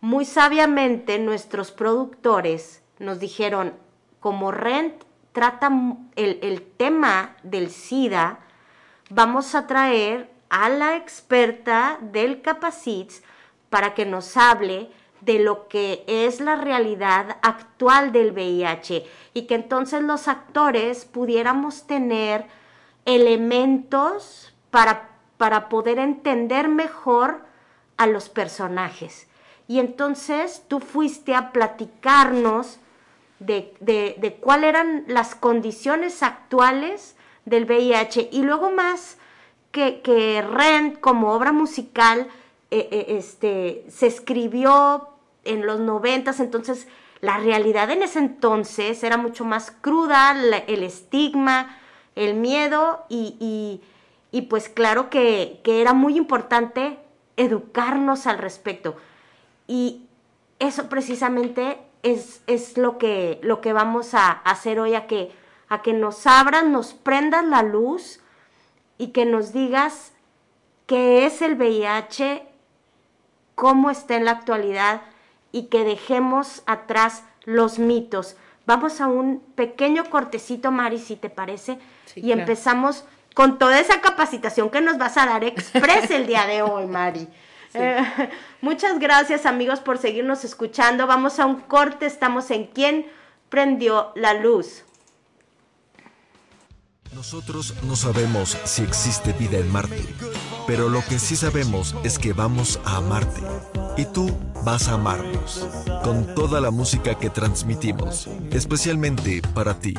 [SPEAKER 1] muy sabiamente nuestros productores nos dijeron, como Rent trata el, el tema del SIDA, vamos a traer a la experta del Capacits para que nos hable de lo que es la realidad actual del VIH y que entonces los actores pudiéramos tener elementos para, para poder entender mejor a los personajes. Y entonces tú fuiste a platicarnos de, de, cuáles eran las condiciones actuales del VIH y luego más que, que Rent como obra musical eh, eh, este, se escribió en los noventas, entonces la realidad en ese entonces era mucho más cruda, el estigma, el miedo y, pues claro que, era muy importante educarnos al respecto. Y eso precisamente es, es lo, que, lo que vamos a hacer hoy, a que, a que nos abran, nos prendan la luz y que nos digas qué es el VIH, cómo está en la actualidad y que dejemos atrás los mitos. Vamos a un pequeño cortecito, Mari, si te parece, y empezamos con toda esa capacitación que nos vas a dar express el día de hoy, Mari. Eh, muchas gracias amigos por seguirnos escuchando. Vamos a un corte, estamos en ¿Quién prendió la luz?
[SPEAKER 3] Nosotros no sabemos si existe vida en Marte, pero lo que sí sabemos es que vamos a amarte. Y tú vas a amarnos, con toda la música que transmitimos, especialmente para ti.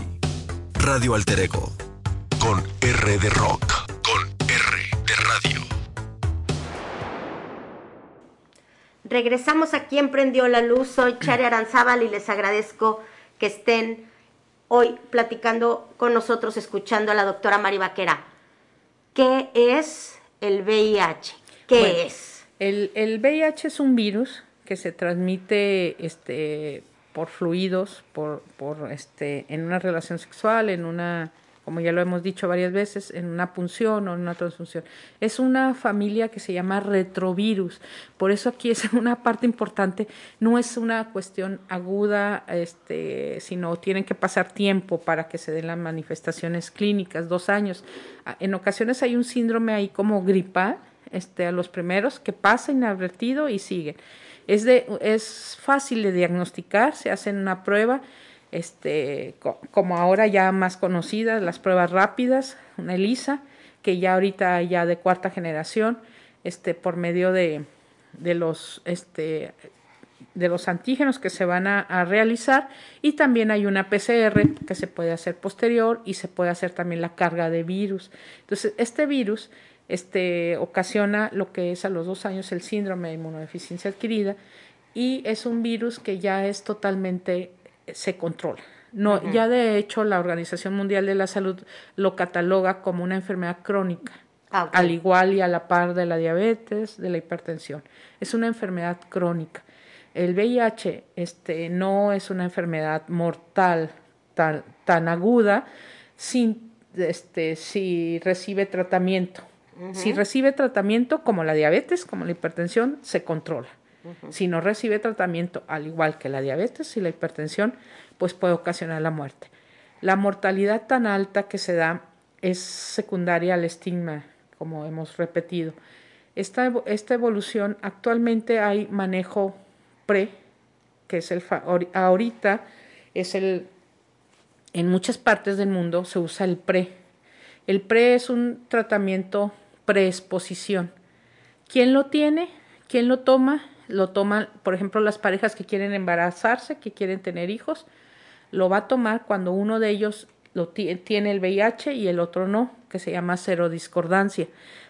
[SPEAKER 3] Radio Alter Ego, con R de Rock, con R de Radio.
[SPEAKER 1] Regresamos a quien prendió la luz. Soy Chari Aranzábal y les agradezco que estén hoy platicando con nosotros, escuchando a la doctora Mari Vaquera. ¿Qué es el VIH? ¿Qué es?
[SPEAKER 2] El, el, VIH es un virus que se transmite este, por fluidos, por, por este, en una relación sexual, en una como ya lo hemos dicho varias veces, en una punción o en una transfusión. Es una familia que se llama retrovirus. Por eso aquí es una parte importante, no es una cuestión aguda, este, sino tienen que pasar tiempo para que se den las manifestaciones clínicas, dos años. Ah, en ocasiones hay un síndrome ahí como gripal, este, a los primeros, que pasa inadvertido y sigue. Es, de, es fácil de diagnosticar, se hacen una prueba, este, como ahora ya más conocidas, las pruebas rápidas, una ELISA, que ya ahorita ya de cuarta generación, este, por medio de, de los, este, de los antígenos que se van a, realizar y también hay una PCR que se puede hacer posterior y se puede hacer también la carga de virus. Entonces, este virus este, ocasiona lo que es a los dos años el síndrome de inmunodeficiencia adquirida y es un virus que ya es totalmente se controla. No, ya de hecho la Organización Mundial de la Salud lo cataloga como una enfermedad crónica, ah, al igual y a la par de la diabetes, de la hipertensión. Es una enfermedad crónica. el VIH este, no es una enfermedad mortal tan, tan aguda sin, este, si recibe tratamiento. Si recibe tratamiento como la diabetes, como la hipertensión, se controla. Si no recibe tratamiento, al igual que la diabetes y la hipertensión, pues puede ocasionar la muerte. La mortalidad tan alta que se da es secundaria al estigma, como hemos repetido. Esta, esta evolución, actualmente hay manejo pre, que es el, ahorita es el, en muchas partes del mundo se usa el pre. El pre es un tratamiento preexposición. ¿Quién lo tiene? ¿Quién lo toma? Lo toman, por ejemplo, las parejas que quieren embarazarse, que quieren tener hijos, lo va a tomar cuando uno de ellos lo tiene el VIH y el otro no, que se llama serodiscordancia.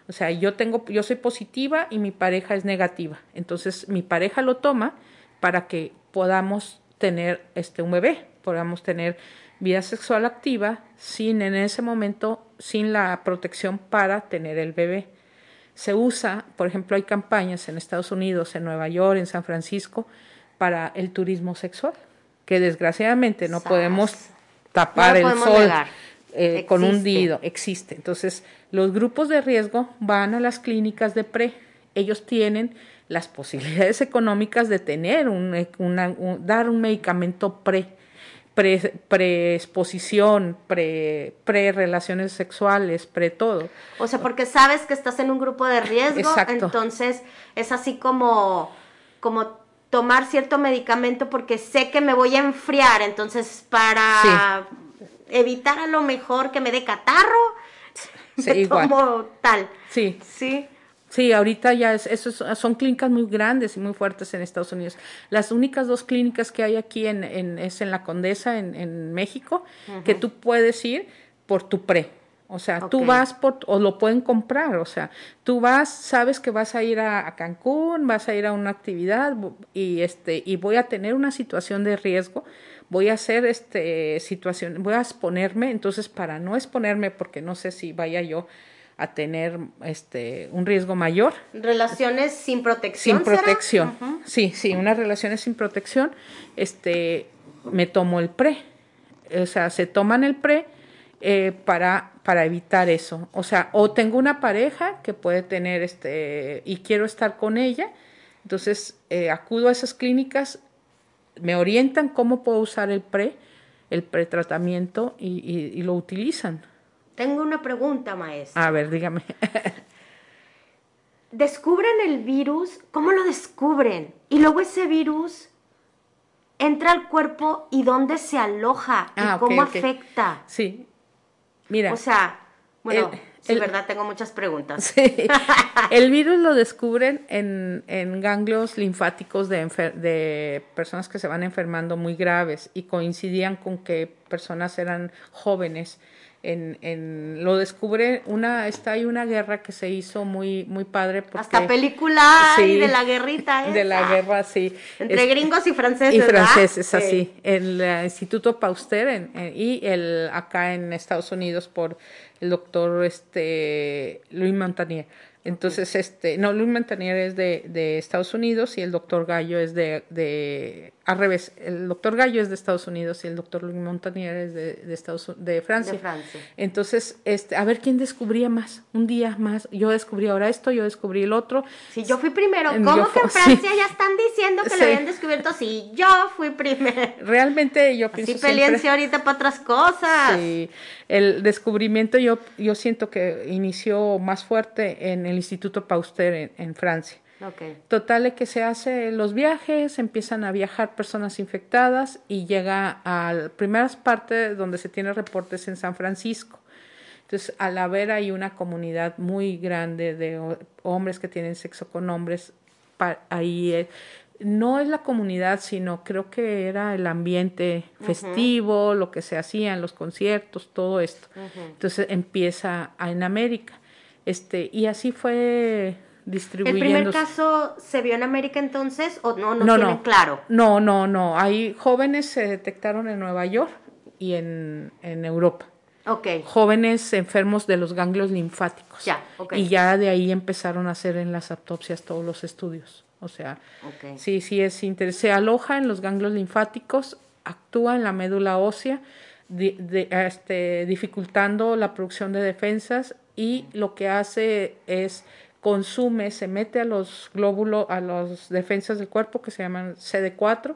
[SPEAKER 2] O sea, yo tengo, yo soy positiva y mi pareja es negativa. Entonces, mi pareja lo toma para que podamos tener este un bebé, podamos tener vida sexual activa sin en ese momento sin la protección para tener el bebé. Se usa, por ejemplo, hay campañas en Estados Unidos, en Nueva York, en San Francisco para el turismo sexual, que desgraciadamente no podemos tapar el sol eh, con un dido, existe. Entonces, los grupos de riesgo van a las clínicas de pre, ellos tienen las posibilidades económicas de tener un, dar un medicamento pre, preexposición, pre, pre, relaciones sexuales, pre todo.
[SPEAKER 1] O sea, porque sabes que estás en un grupo de riesgo, entonces es así como, como tomar cierto medicamento porque sé que me voy a enfriar, entonces para evitar a lo mejor que me dé catarro, sí, tomo tal.
[SPEAKER 2] Sí. Sí. Sí, ahorita ya es, son clínicas muy grandes y muy fuertes en Estados Unidos. Las únicas dos clínicas que hay aquí en, en es en la Condesa, en, en México, que tú puedes ir por tu pre. O sea, tú vas por, o lo pueden comprar, o sea, tú vas, sabes que vas a ir a, a, Cancún, vas a ir a una actividad y este, y voy a tener una situación de riesgo. Voy a hacer este situación, voy a exponerme, entonces para no exponerme, porque no sé si vaya yo a tener este un riesgo mayor.
[SPEAKER 1] Relaciones sin protección.
[SPEAKER 2] Sin protección. Sí, sí, unas relaciones sin protección. Este, me tomo el pre. O sea, se toman el pre eh, para, para evitar eso. O sea, o tengo una pareja que puede tener este y quiero estar con ella. Entonces eh, acudo a esas clínicas me orientan cómo puedo usar el pre, el pretratamiento y, y, lo utilizan.
[SPEAKER 1] Tengo una pregunta, maestra.
[SPEAKER 2] A ver, dígame.
[SPEAKER 1] descubren el virus, ¿cómo lo descubren? Y luego ese virus entra al cuerpo y dónde se aloja y ah, cómo afecta.
[SPEAKER 2] Sí. Mira.
[SPEAKER 1] O sea, bueno, Sí, verdad, tengo muchas preguntas.
[SPEAKER 2] El virus lo descubren en, en ganglios linfáticos de, de personas que se van enfermando muy graves y coincidían con que personas eran jóvenes. En, en, lo descubre una está hay una guerra que se hizo muy muy padre porque,
[SPEAKER 1] hasta película de la guerrita esa.
[SPEAKER 2] de la guerra sí.
[SPEAKER 1] Entre gringos y franceses
[SPEAKER 2] y franceses así. El Instituto Pauster y el acá en Estados Unidos por el doctor este Louis Montagnier entonces, este, no, Luis Montagnier es de, de, Estados Unidos y el doctor Gallo es de, de, al revés, el doctor Gallo es de Estados Unidos y el doctor Luis Montagnier es de, de, Estados, de Francia.
[SPEAKER 1] De Francia.
[SPEAKER 2] Entonces, este, a ver quién descubría más, un día más, yo descubrí ahora esto, yo descubrí el otro.
[SPEAKER 1] Sí, yo fui primero, ¿cómo que en Francia ya están diciendo que lo habían descubierto? Sí, yo fui primero.
[SPEAKER 2] Realmente yo pienso
[SPEAKER 1] Así peleense ahorita para otras cosas.
[SPEAKER 2] Sí, el descubrimiento yo, yo siento que inició más fuerte en el Instituto Pauster en, Francia.
[SPEAKER 1] Okay.
[SPEAKER 2] Total que se hace los viajes, empiezan a viajar personas infectadas y llega a las primeras partes donde se tiene reportes en San Francisco. Entonces, al haber ahí una comunidad muy grande de hombres que tienen sexo con hombres, ahí no es la comunidad, sino creo que era el ambiente festivo, lo que se hacía en los conciertos, todo esto. Entonces empieza en América. Este, y así fue distribuyendo.
[SPEAKER 1] ¿El primer caso se vio en América entonces o no? No, no, claro.
[SPEAKER 2] No, no, no. Hay jóvenes se detectaron en Nueva York y en, en Europa.
[SPEAKER 1] Okay.
[SPEAKER 2] Jóvenes enfermos de los ganglios linfáticos.
[SPEAKER 1] Ya,
[SPEAKER 2] Y ya de ahí empezaron a hacer en las autopsias todos los estudios. O sea, sí, sí es interesante. Se aloja en los ganglios linfáticos, actúa en la médula ósea, este, dificultando la producción de defensas y lo que hace es consume, se mete a los glóbulos, a las defensas del cuerpo que se llaman CD4,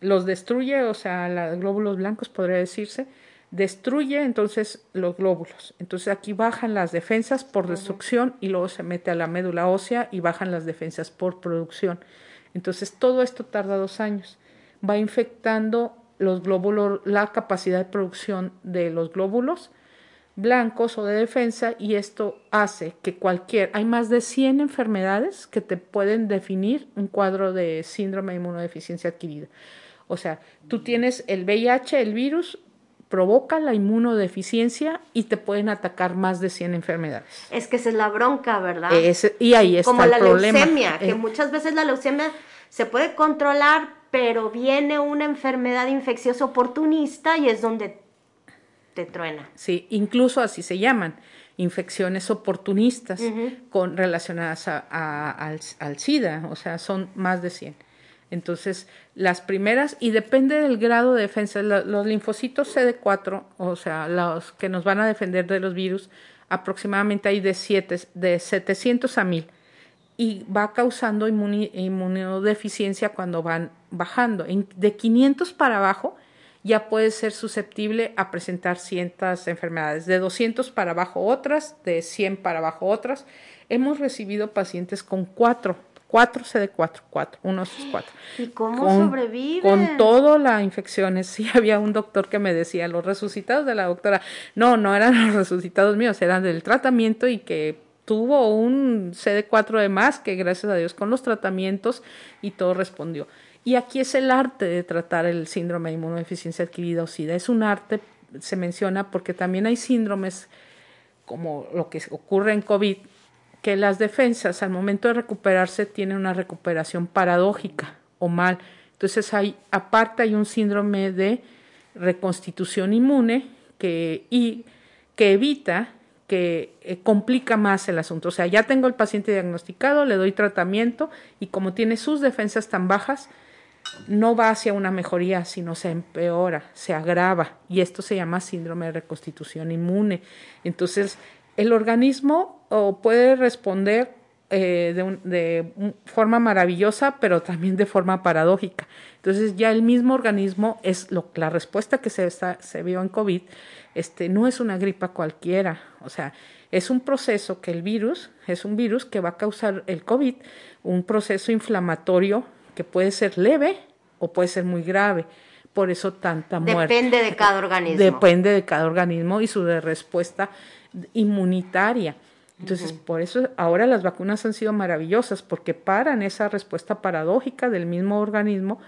[SPEAKER 2] los destruye, o sea, los glóbulos blancos podría decirse, destruye entonces los glóbulos. Entonces aquí bajan las defensas por destrucción y luego se mete a la médula ósea y bajan las defensas por producción. Entonces todo esto tarda dos años. Va infectando los glóbulos, la capacidad de producción de los glóbulos blancos o de defensa y esto hace que cualquier, hay más de 100 enfermedades que te pueden definir un cuadro de síndrome de inmunodeficiencia adquirida. O sea, tú tienes el VIH, el virus, provoca la inmunodeficiencia y te pueden atacar más de 100 enfermedades.
[SPEAKER 1] Es que esa es la bronca, ¿verdad?
[SPEAKER 2] y ahí está
[SPEAKER 1] Como
[SPEAKER 2] el
[SPEAKER 1] la leucemia, que
[SPEAKER 2] eh,
[SPEAKER 1] muchas veces la leucemia se puede controlar, pero viene una enfermedad infecciosa oportunista y es donde te truena.
[SPEAKER 2] Sí, incluso así se llaman, infecciones oportunistas con, relacionadas al, al, SIDA, o sea, son más de 100. Entonces, las primeras, y depende del grado de defensa, los linfocitos CD4, o sea, los que nos van a defender de los virus, aproximadamente hay de, siete, de 700 a 1000 y va causando inmunodeficiencia cuando van bajando. de 500 para abajo ya puede ser susceptible a presentar ciertas enfermedades. De 200 para abajo otras, de 100 para abajo otras. Hemos recibido pacientes con cuatro 4 CD4, 4, 1 4.
[SPEAKER 1] ¿Y cómo sobreviven?
[SPEAKER 2] Con todas las infecciones. Sí, había un doctor que me decía, los resucitados de la doctora, no, no eran los resucitados míos, eran del tratamiento y que tuvo un CD4 de más, que gracias a Dios con los tratamientos y todo respondió. Y aquí es el arte de tratar el síndrome de inmunodeficiencia adquirida o SIDA. Es un arte, se menciona, porque también hay síndromes como lo que ocurre en COVID, que las defensas al momento de recuperarse tienen una recuperación paradójica o mal. Entonces hay, aparte hay un síndrome de reconstitución inmune que, y, que evita que eh, complica más el asunto. O sea, ya tengo el paciente diagnosticado, le doy tratamiento y como tiene sus defensas tan bajas, no va hacia una mejoría, sino se empeora, se agrava. Y esto se llama síndrome de reconstitución inmune. Entonces, el organismo puede responder eh, de, forma maravillosa, pero también de forma paradójica. Entonces ya el mismo organismo es lo, la respuesta que se, se vio en COVID, este, no es una gripa cualquiera, o sea, es un proceso que el virus, es un virus que va a causar el COVID, un proceso inflamatorio que puede ser leve o puede ser muy grave. Por eso tanta muerte.
[SPEAKER 1] Depende de cada organismo.
[SPEAKER 2] Depende de cada organismo y su respuesta inmunitaria. Entonces, por eso ahora las vacunas han sido maravillosas porque paran esa respuesta paradójica del mismo organismo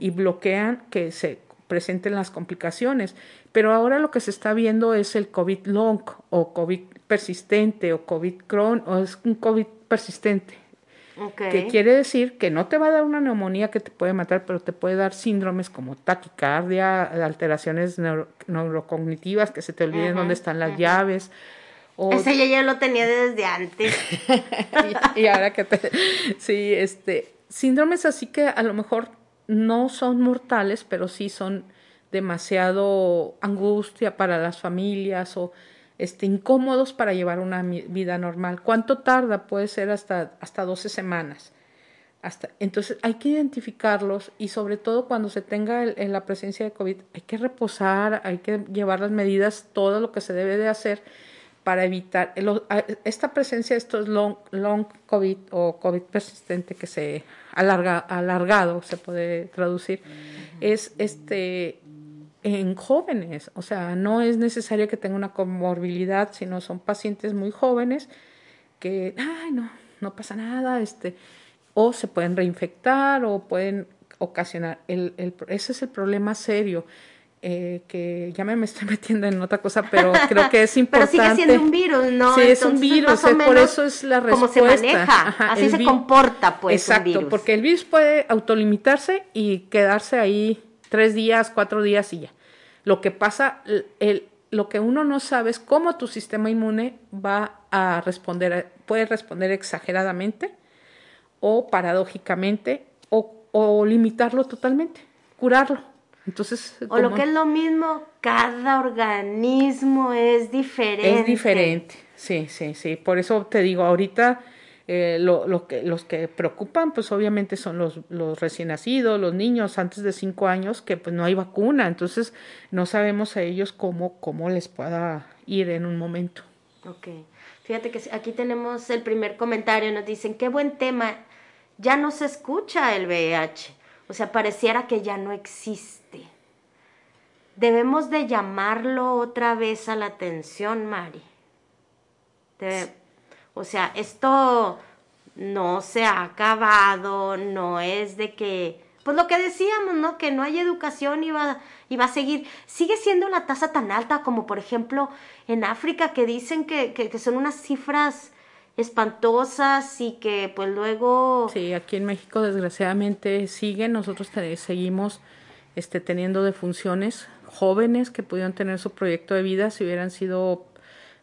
[SPEAKER 2] y bloquean que se presenten las complicaciones. Pero ahora lo que se está viendo es el COVID long o COVID persistente o COVID cron o es un COVID persistente. Que quiere decir que no te va a dar una neumonía que te puede matar, pero te puede dar síndromes como taquicardia, alteraciones neurocognitivas, que se te olviden dónde están las llaves.
[SPEAKER 1] Ese ya, ya lo tenía desde antes.
[SPEAKER 2] y, ahora que te... Sí, este... Síndromes así que a lo mejor no son mortales, pero sí son demasiado angustia para las familias o este, incómodos para llevar una vida normal. ¿Cuánto tarda? Puede ser hasta, hasta 12 semanas. Hasta, entonces hay que identificarlos y sobre todo cuando se tenga en la presencia de COVID hay que reposar, hay que llevar las medidas, todo lo que se debe de hacer para evitar esta presencia de estos long, long COVID o COVID persistente que se alarga, alargado, se puede traducir, es este en jóvenes, o sea, no es necesario que tenga una comorbilidad, sino son pacientes muy jóvenes que, ay, no, no pasa nada, este, o se pueden reinfectar o pueden ocasionar, el, el, ese es el problema serio. Eh, que ya me, estoy metiendo en otra cosa, pero creo que es importante.
[SPEAKER 1] pero sigue siendo un virus, ¿no?
[SPEAKER 2] Sí, es un virus, eh, por eso es la respuesta.
[SPEAKER 1] Cómo se maneja, así se comporta, pues.
[SPEAKER 2] Exacto, porque el virus puede autolimitarse y quedarse ahí tres días, cuatro días y ya. Lo que pasa, el, lo que uno no sabe es cómo tu sistema inmune va a responder, puede responder exageradamente o paradójicamente o, o limitarlo totalmente, curarlo. Entonces,
[SPEAKER 1] o lo que es lo mismo, cada organismo es diferente.
[SPEAKER 2] Es diferente, sí, sí, sí. Por eso te digo, ahorita eh, lo, lo, que, los que preocupan, pues obviamente son los, los recién nacidos, los niños antes de cinco años, que pues no hay vacuna, entonces no sabemos a ellos cómo, cómo les pueda ir en un momento.
[SPEAKER 1] Ok. Fíjate que aquí tenemos el primer comentario, nos dicen, qué buen tema, ya no se escucha el VIH, o sea, pareciera que ya no existe. Debemos de llamarlo otra vez a la atención, Mari. O sea, esto no se ha acabado, no es de que, pues lo que decíamos, ¿no? Que no hay educación y va, y va a seguir. Sigue siendo la tasa tan alta como, por ejemplo, en África, que dicen que, que, que son unas cifras espantosas y que pues luego...
[SPEAKER 2] Sí, aquí en México desgraciadamente siguen, nosotros seguimos este, teniendo defunciones jóvenes que pudieron tener su proyecto de vida si hubieran sido,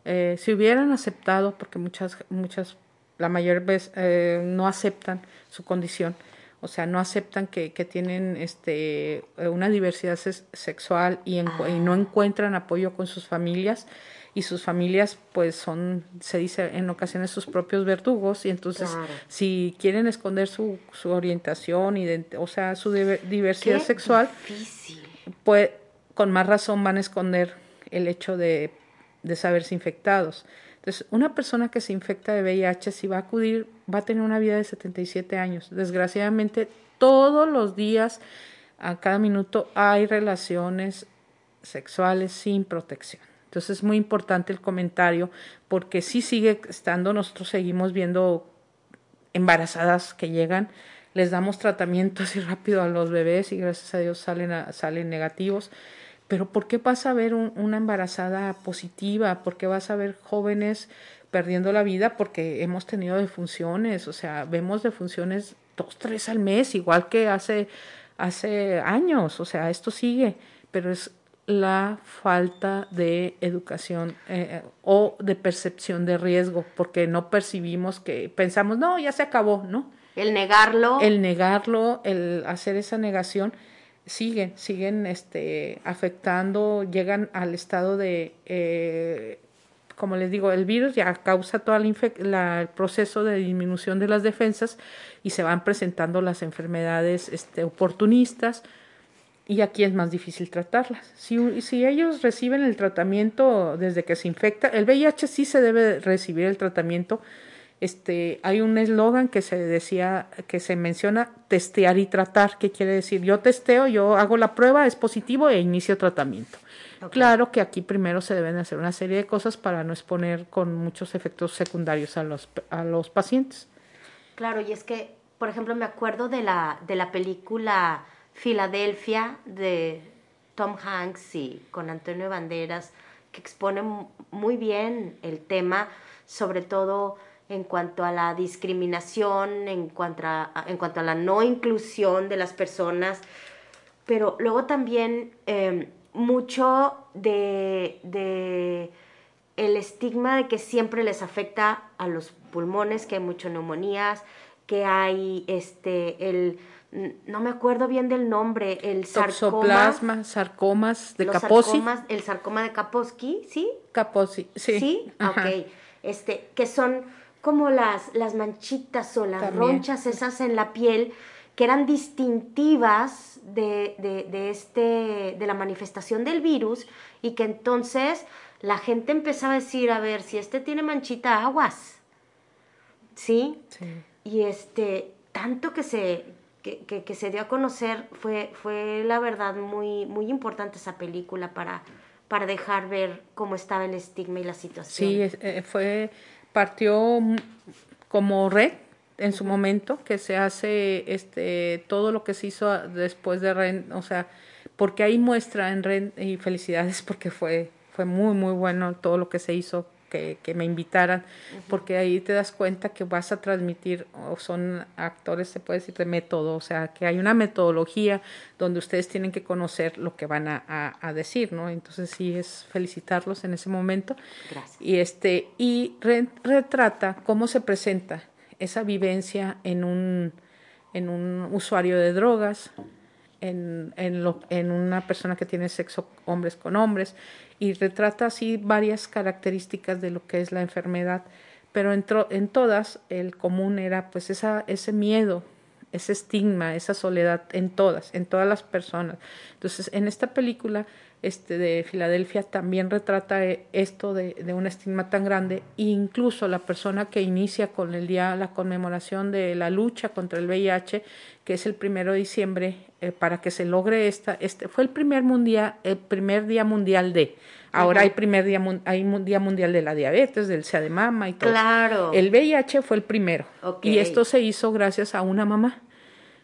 [SPEAKER 2] eh, si hubieran aceptado, porque muchas, muchas, la mayor vez eh, no aceptan su condición, o sea, no aceptan que, que tienen este, una diversidad sexual y, y no encuentran apoyo con sus familias y sus familias pues son, se dice en ocasiones sus propios verdugos y entonces si quieren esconder su, su orientación, o sea, su diversidad sexual, pues con más razón van a esconder el hecho de, de saberse infectados. Entonces, una persona que se infecta de VIH, si va a acudir, va a tener una vida de 77 años. Desgraciadamente, todos los días, a cada minuto, hay relaciones sexuales sin protección. Entonces es muy importante el comentario porque sí sigue estando, nosotros seguimos viendo embarazadas que llegan, les damos tratamiento así rápido a los bebés y gracias a Dios salen, salen negativos. Pero ¿por qué vas a ver una embarazada positiva? ¿Por qué vas a ver jóvenes perdiendo la vida? Porque hemos tenido defunciones, o sea, vemos defunciones dos, tres al mes, igual que hace, hace años, o sea, esto sigue, pero es la falta de educación eh, o de percepción de riesgo, porque no percibimos que pensamos, no, ya se acabó, ¿no?
[SPEAKER 1] El negarlo.
[SPEAKER 2] El negarlo, el hacer esa negación, siguen, siguen este, afectando, llegan al estado de, eh, como les digo, el virus ya causa todo el proceso de disminución de las defensas y se van presentando las enfermedades este, oportunistas, y aquí es más difícil tratarlas. Si, si ellos reciben el tratamiento desde que se infecta, el VIH sí se debe recibir el tratamiento. Este, hay un eslogan que se decía, que se menciona testear y tratar, que quiere decir yo testeo, yo hago la prueba, es positivo e inicio tratamiento. Claro que aquí primero se deben hacer una serie de cosas para no exponer con muchos efectos secundarios a los, a los pacientes.
[SPEAKER 1] Claro, y es que, por ejemplo, me acuerdo de la, de la película Filadelfia de Tom Hanks y con Antonio Banderas, que expone muy bien el tema, sobre todo en cuanto a la discriminación, en cuanto a, en cuanto a la no inclusión de las personas, pero luego también em, mucho de, de, el estigma de que siempre les afecta a los pulmones, que hay muchas neumonías, que hay este, el no me acuerdo bien del nombre, el
[SPEAKER 2] sarcoma. sarcomas de Kaposi.
[SPEAKER 1] el sarcoma de Kaposi, ¿sí?
[SPEAKER 2] Kaposi, sí.
[SPEAKER 1] Sí, ok. Este, que son como las, las manchitas o las ronchas esas en la piel que eran distintivas de, de, de, este, de la manifestación del virus y que entonces la gente empezaba a decir, a ver, si este tiene manchita, aguas. ¿Sí? Sí. Y este, tanto que se, que, que, se dio a conocer, fue, fue la verdad muy, muy importante esa película para, para dejar ver cómo estaba el estigma y la situación.
[SPEAKER 2] Sí, eh, fue, partió como red en su momento, que se hace este todo lo que se hizo después de Ren, o sea, porque ahí muestra en Ren, y felicidades porque fue, fue muy, muy bueno todo lo que se hizo que, que me invitaran, porque ahí te das cuenta que vas a transmitir, o son actores, se puede decir, de método, o sea, que hay una metodología donde ustedes tienen que conocer lo que van a, a, decir, ¿no? Entonces sí es felicitarlos en ese momento.
[SPEAKER 1] Gracias.
[SPEAKER 2] Y, este, y retrata cómo se presenta esa vivencia en un, en un usuario de drogas, en, en, lo, en, una persona que tiene sexo hombres con hombres y retrata así varias características de lo que es la enfermedad, pero en, en todas el común era pues esa, ese miedo, ese estigma, esa soledad en todas, en todas las personas. Entonces, en esta película este, de Filadelfia también retrata eh, esto de, de, un estigma tan grande e incluso la persona que inicia con el día, la conmemoración de la lucha contra el VIH, que es el primero de diciembre, eh, para que se logre esta, este fue el primer mundial, el primer día mundial de, ahora hay primer día, hay día mundial de la diabetes, del SEA de mama y todo.
[SPEAKER 1] Claro.
[SPEAKER 2] El VIH fue el primero
[SPEAKER 1] Okay.
[SPEAKER 2] y esto se hizo gracias a una mamá.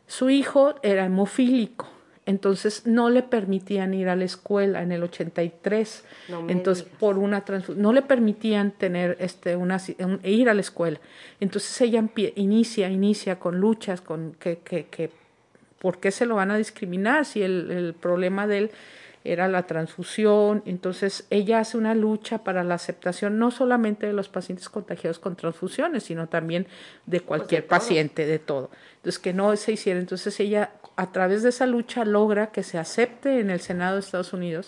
[SPEAKER 2] Su hijo era hemofílico entonces no le permitían ir a la escuela en el 83.
[SPEAKER 1] No
[SPEAKER 2] entonces
[SPEAKER 1] digas.
[SPEAKER 2] por una transfusión no le permitían tener este una un- ir a la escuela. Entonces ella inicia inicia con luchas con que que que ¿por qué se lo van a discriminar si el, el problema de él era la transfusión? Entonces ella hace una lucha para la aceptación no solamente de los pacientes contagiados con transfusiones, sino también de cualquier
[SPEAKER 1] todos.
[SPEAKER 2] paciente, de todo. Entonces que no se hiciera. Entonces ella a través de esa lucha logra que se acepte en el Senado de Estados Unidos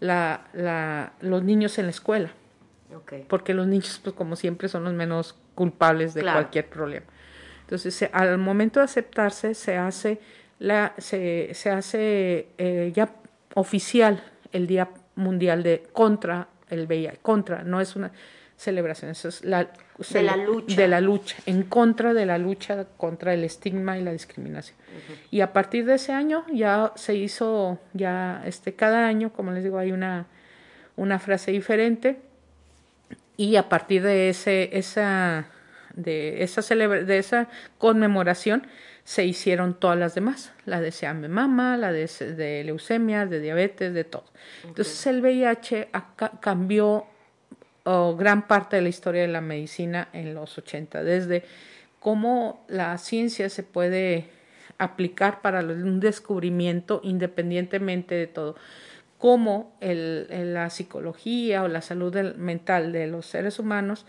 [SPEAKER 2] la, la, los niños en la escuela porque los niños, pues como siempre, son los menos culpables de
[SPEAKER 1] Claro.
[SPEAKER 2] cualquier problema. Entonces, se- al momento de aceptarse, se hace, la, se, se hace eh, ya oficial el Día Mundial de contra el VIH, contra, no es una celebración, eso es la,
[SPEAKER 1] De la lucha.
[SPEAKER 2] de la lucha, en contra de la lucha contra el estigma y la discriminación. Y a partir de ese año ya se hizo, ya este, cada año, como les digo, hay una, una frase diferente. Y a partir de ese esa de esa celebra- de esa conmemoración se hicieron todas las demás. La de Seame Mama la de, de leucemia de diabetes de todo. Entonces el VIH acá cambió oh, gran parte de la historia de la medicina en los 80 desde cómo la ciencia se puede aplicar para un descubrimiento independientemente de todo cómo la psicología o la salud mental de los seres humanos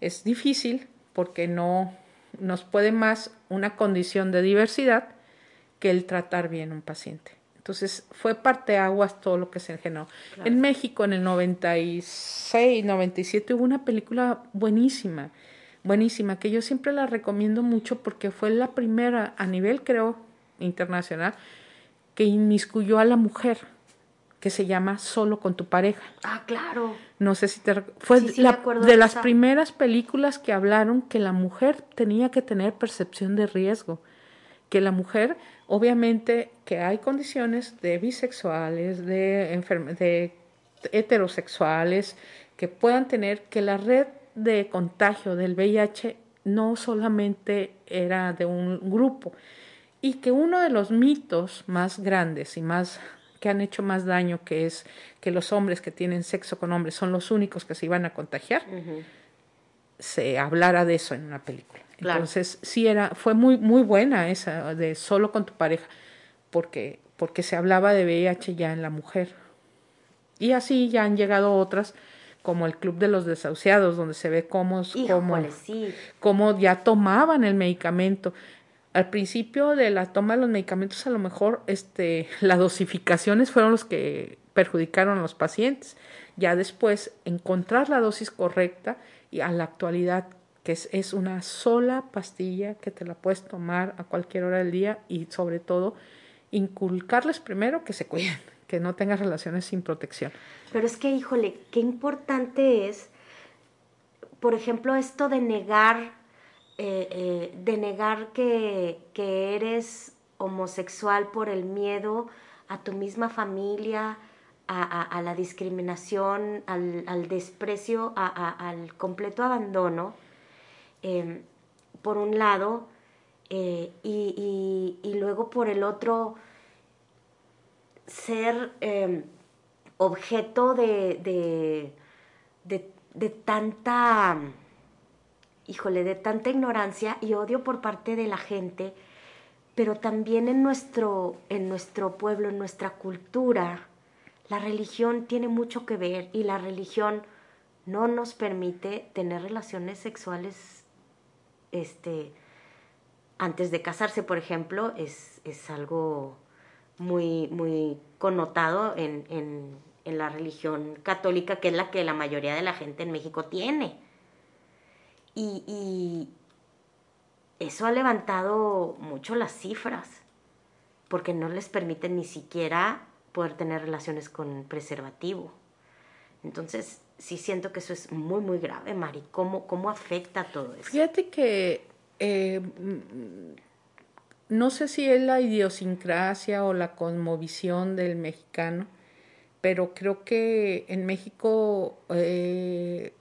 [SPEAKER 2] es difícil porque no nos puede más una condición de diversidad que el tratar bien a un paciente. Entonces fue parteaguas todo lo que se generó. En México en el 96, 97 hubo una película buenísima, buenísima, que yo siempre la recomiendo mucho porque fue la primera a nivel, creo, internacional, que inmiscuyó a la mujer, que se llama Solo con tu pareja.
[SPEAKER 1] Ah, claro.
[SPEAKER 2] No sé si te fue
[SPEAKER 1] Sí, sí,
[SPEAKER 2] la-
[SPEAKER 1] me acuerdo
[SPEAKER 2] de
[SPEAKER 1] de
[SPEAKER 2] las primeras películas que hablaron que la mujer tenía que tener percepción de riesgo, que la mujer, obviamente, que hay condiciones de bisexuales, de, heterosexuales que puedan tener que la red de contagio del VIH no solamente era de un grupo y que uno de los mitos más grandes y más que han hecho más daño que es que los hombres que tienen sexo con hombres son los únicos que se iban a contagiar se hablara de eso en una película
[SPEAKER 1] Claro.
[SPEAKER 2] entonces sí era fue muy muy buena esa de solo con tu pareja porque porque se hablaba de VIH ya en la mujer y así ya han llegado otras como el club de los desahuciados donde se ve cómo cómo
[SPEAKER 1] sí.
[SPEAKER 2] cómo ya tomaban el medicamento. Al principio de la toma de los medicamentos, a lo mejor este, las dosificaciones fueron los que perjudicaron a los pacientes. Ya después, encontrar la dosis correcta y a la actualidad, que es, una sola pastilla que te la puedes tomar a cualquier hora del día y sobre todo inculcarles primero que se cuiden, que no tengan relaciones sin protección.
[SPEAKER 1] Pero es que, híjole, qué importante es, por ejemplo, esto de negar, eh, eh, de negar que, eres homosexual por el miedo a tu misma familia, a, la discriminación, al, desprecio, al completo abandono, eh, por un lado, eh, y, luego por el otro, ser eh, objeto de, de, de, de tanta, híjole, de tanta ignorancia y odio por parte de la gente, pero también en nuestro, en nuestro pueblo, en nuestra cultura, la religión tiene mucho que ver y la religión no nos permite tener relaciones sexuales este, antes de casarse, por ejemplo, es, es algo muy, muy connotado en, en, en, la religión católica, que es la que la mayoría de la gente en México tiene. Y, y eso ha levantado mucho las cifras, porque no les permiten ni siquiera poder tener relaciones con preservativo. Entonces, sí siento que eso es muy, muy grave, Mari. ¿Cómo, cómo afecta todo eso?
[SPEAKER 2] Fíjate que eh, no sé si es la idiosincrasia o la cosmovisión del mexicano, pero creo que en México eh,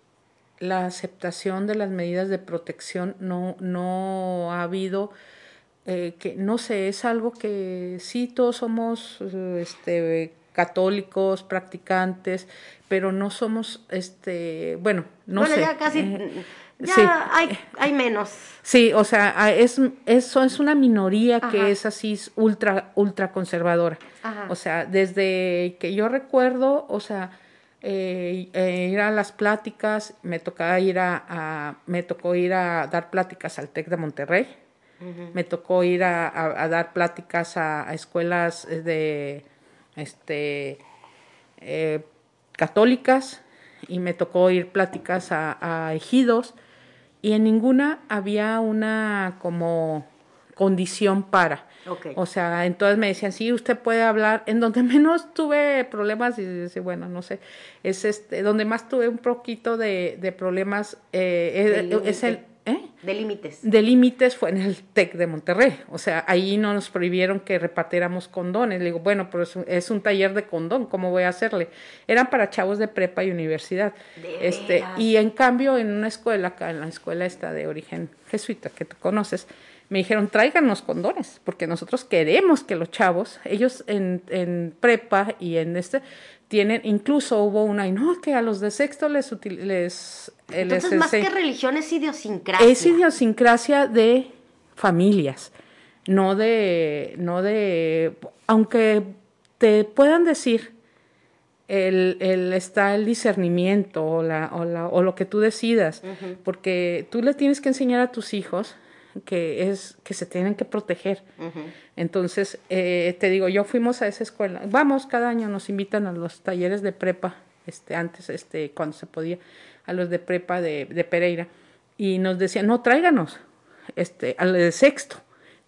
[SPEAKER 2] la aceptación de las medidas de protección no, no ha habido, eh, que no sé, es algo que sí todos somos este, católicos, practicantes, pero no somos, este, bueno, no
[SPEAKER 1] bueno,
[SPEAKER 2] sé.
[SPEAKER 1] ya casi, ya hay, hay menos.
[SPEAKER 2] Sí, o sea, es, eso es una minoría que es así ultra, ultra conservadora. O sea, desde que yo recuerdo, o sea, eh, eh, ir a las pláticas, me tocaba ir a, me tocó ir a dar pláticas al TEC de Monterrey, me tocó ir a, a dar pláticas a, escuelas de este eh, católicas y me tocó ir pláticas a, ejidos y en ninguna había una como condición para. O sea, entonces me decían, sí, usted puede hablar. En donde menos tuve problemas, y dice, bueno, no sé, es este, donde más tuve un poquito de, de problemas, eh, es el,
[SPEAKER 1] ¿Eh? De límites.
[SPEAKER 2] De límites fue en el TEC de Monterrey. O sea, ahí no nos prohibieron que repartiéramos condones. Le digo, bueno, pero es un, taller de condón, ¿cómo voy a hacerle? Eran para chavos de prepa y universidad. este, y en cambio, en una escuela, acá en la escuela esta de origen jesuita que tú conoces, me dijeron, tráiganos condones, porque nosotros queremos que los chavos, ellos en, en prepa y en este, tienen, incluso hubo una, y no, que a los de sexto les... les
[SPEAKER 1] eh, Entonces, más que religión es idiosincrasia.
[SPEAKER 2] Es idiosincrasia de familias, no de, no de, aunque te puedan decir, el, el, está el discernimiento o, la, o, la, o lo que tú decidas, porque tú le tienes que enseñar a tus hijos que es que se tienen que proteger. Entonces, eh, te digo, yo fuimos a esa escuela, vamos, cada año nos invitan a los talleres de prepa, este, antes, este, cuando se podía, a los de prepa de, de Pereira, y nos decían, no, tráiganos, este, al de sexto.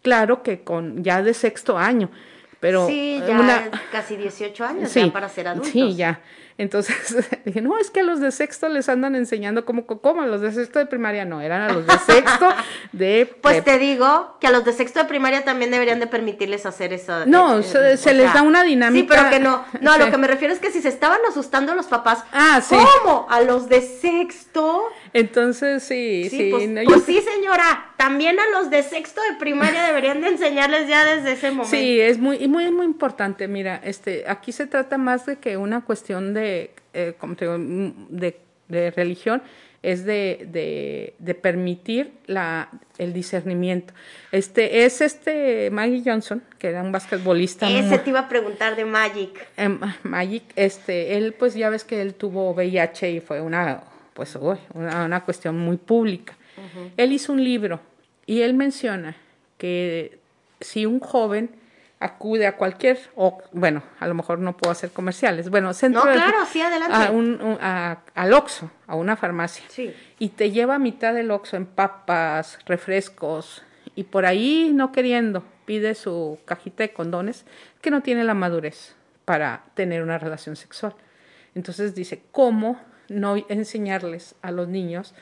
[SPEAKER 2] Claro que con ya de sexto año, pero
[SPEAKER 1] sí, ya casi 18 años ya para ser adultos.
[SPEAKER 2] Sí, ya. Entonces dije, no, es que a los de sexto les andan enseñando como, ¿cómo? A los de sexto de primaria no, eran a los de sexto de...
[SPEAKER 1] Pues te digo que a los de sexto de primaria también deberían de permitirles hacer eso.
[SPEAKER 2] No, eh, se, les da una dinámica.
[SPEAKER 1] Sí, pero que no. No, a lo que me refiero es que si se estaban asustando los papás,
[SPEAKER 2] ah, sí.
[SPEAKER 1] ¿cómo? ¿A los de sexto?
[SPEAKER 2] Entonces, sí, sí.
[SPEAKER 1] Pues, pues sí, señora, también a los de sexto de primaria deberían de enseñarles ya desde ese momento.
[SPEAKER 2] Sí, es muy, muy, muy importante. Mira, este, aquí se trata más de que una cuestión de eh, de, de, religión es de, de, permitir la, el discernimiento. Este es este Maggie Johnson, que era un basquetbolista.
[SPEAKER 1] Ese te iba a preguntar de Magic.
[SPEAKER 2] Em, Magic, este, él pues ya ves que él tuvo VIH y fue una, pues, una, una, cuestión muy pública. Él hizo un libro y él menciona que si un joven acude a cualquier, o bueno, a lo mejor no puedo hacer comerciales, bueno,
[SPEAKER 1] centro no, claro, sí, adelante.
[SPEAKER 2] A un, al Oxxo, a una farmacia,
[SPEAKER 1] sí.
[SPEAKER 2] y te lleva a mitad del Oxxo en papas, refrescos, y por ahí no queriendo pide su cajita de condones que no tiene la madurez para tener una relación sexual. Entonces dice, ¿cómo no enseñarles a los niños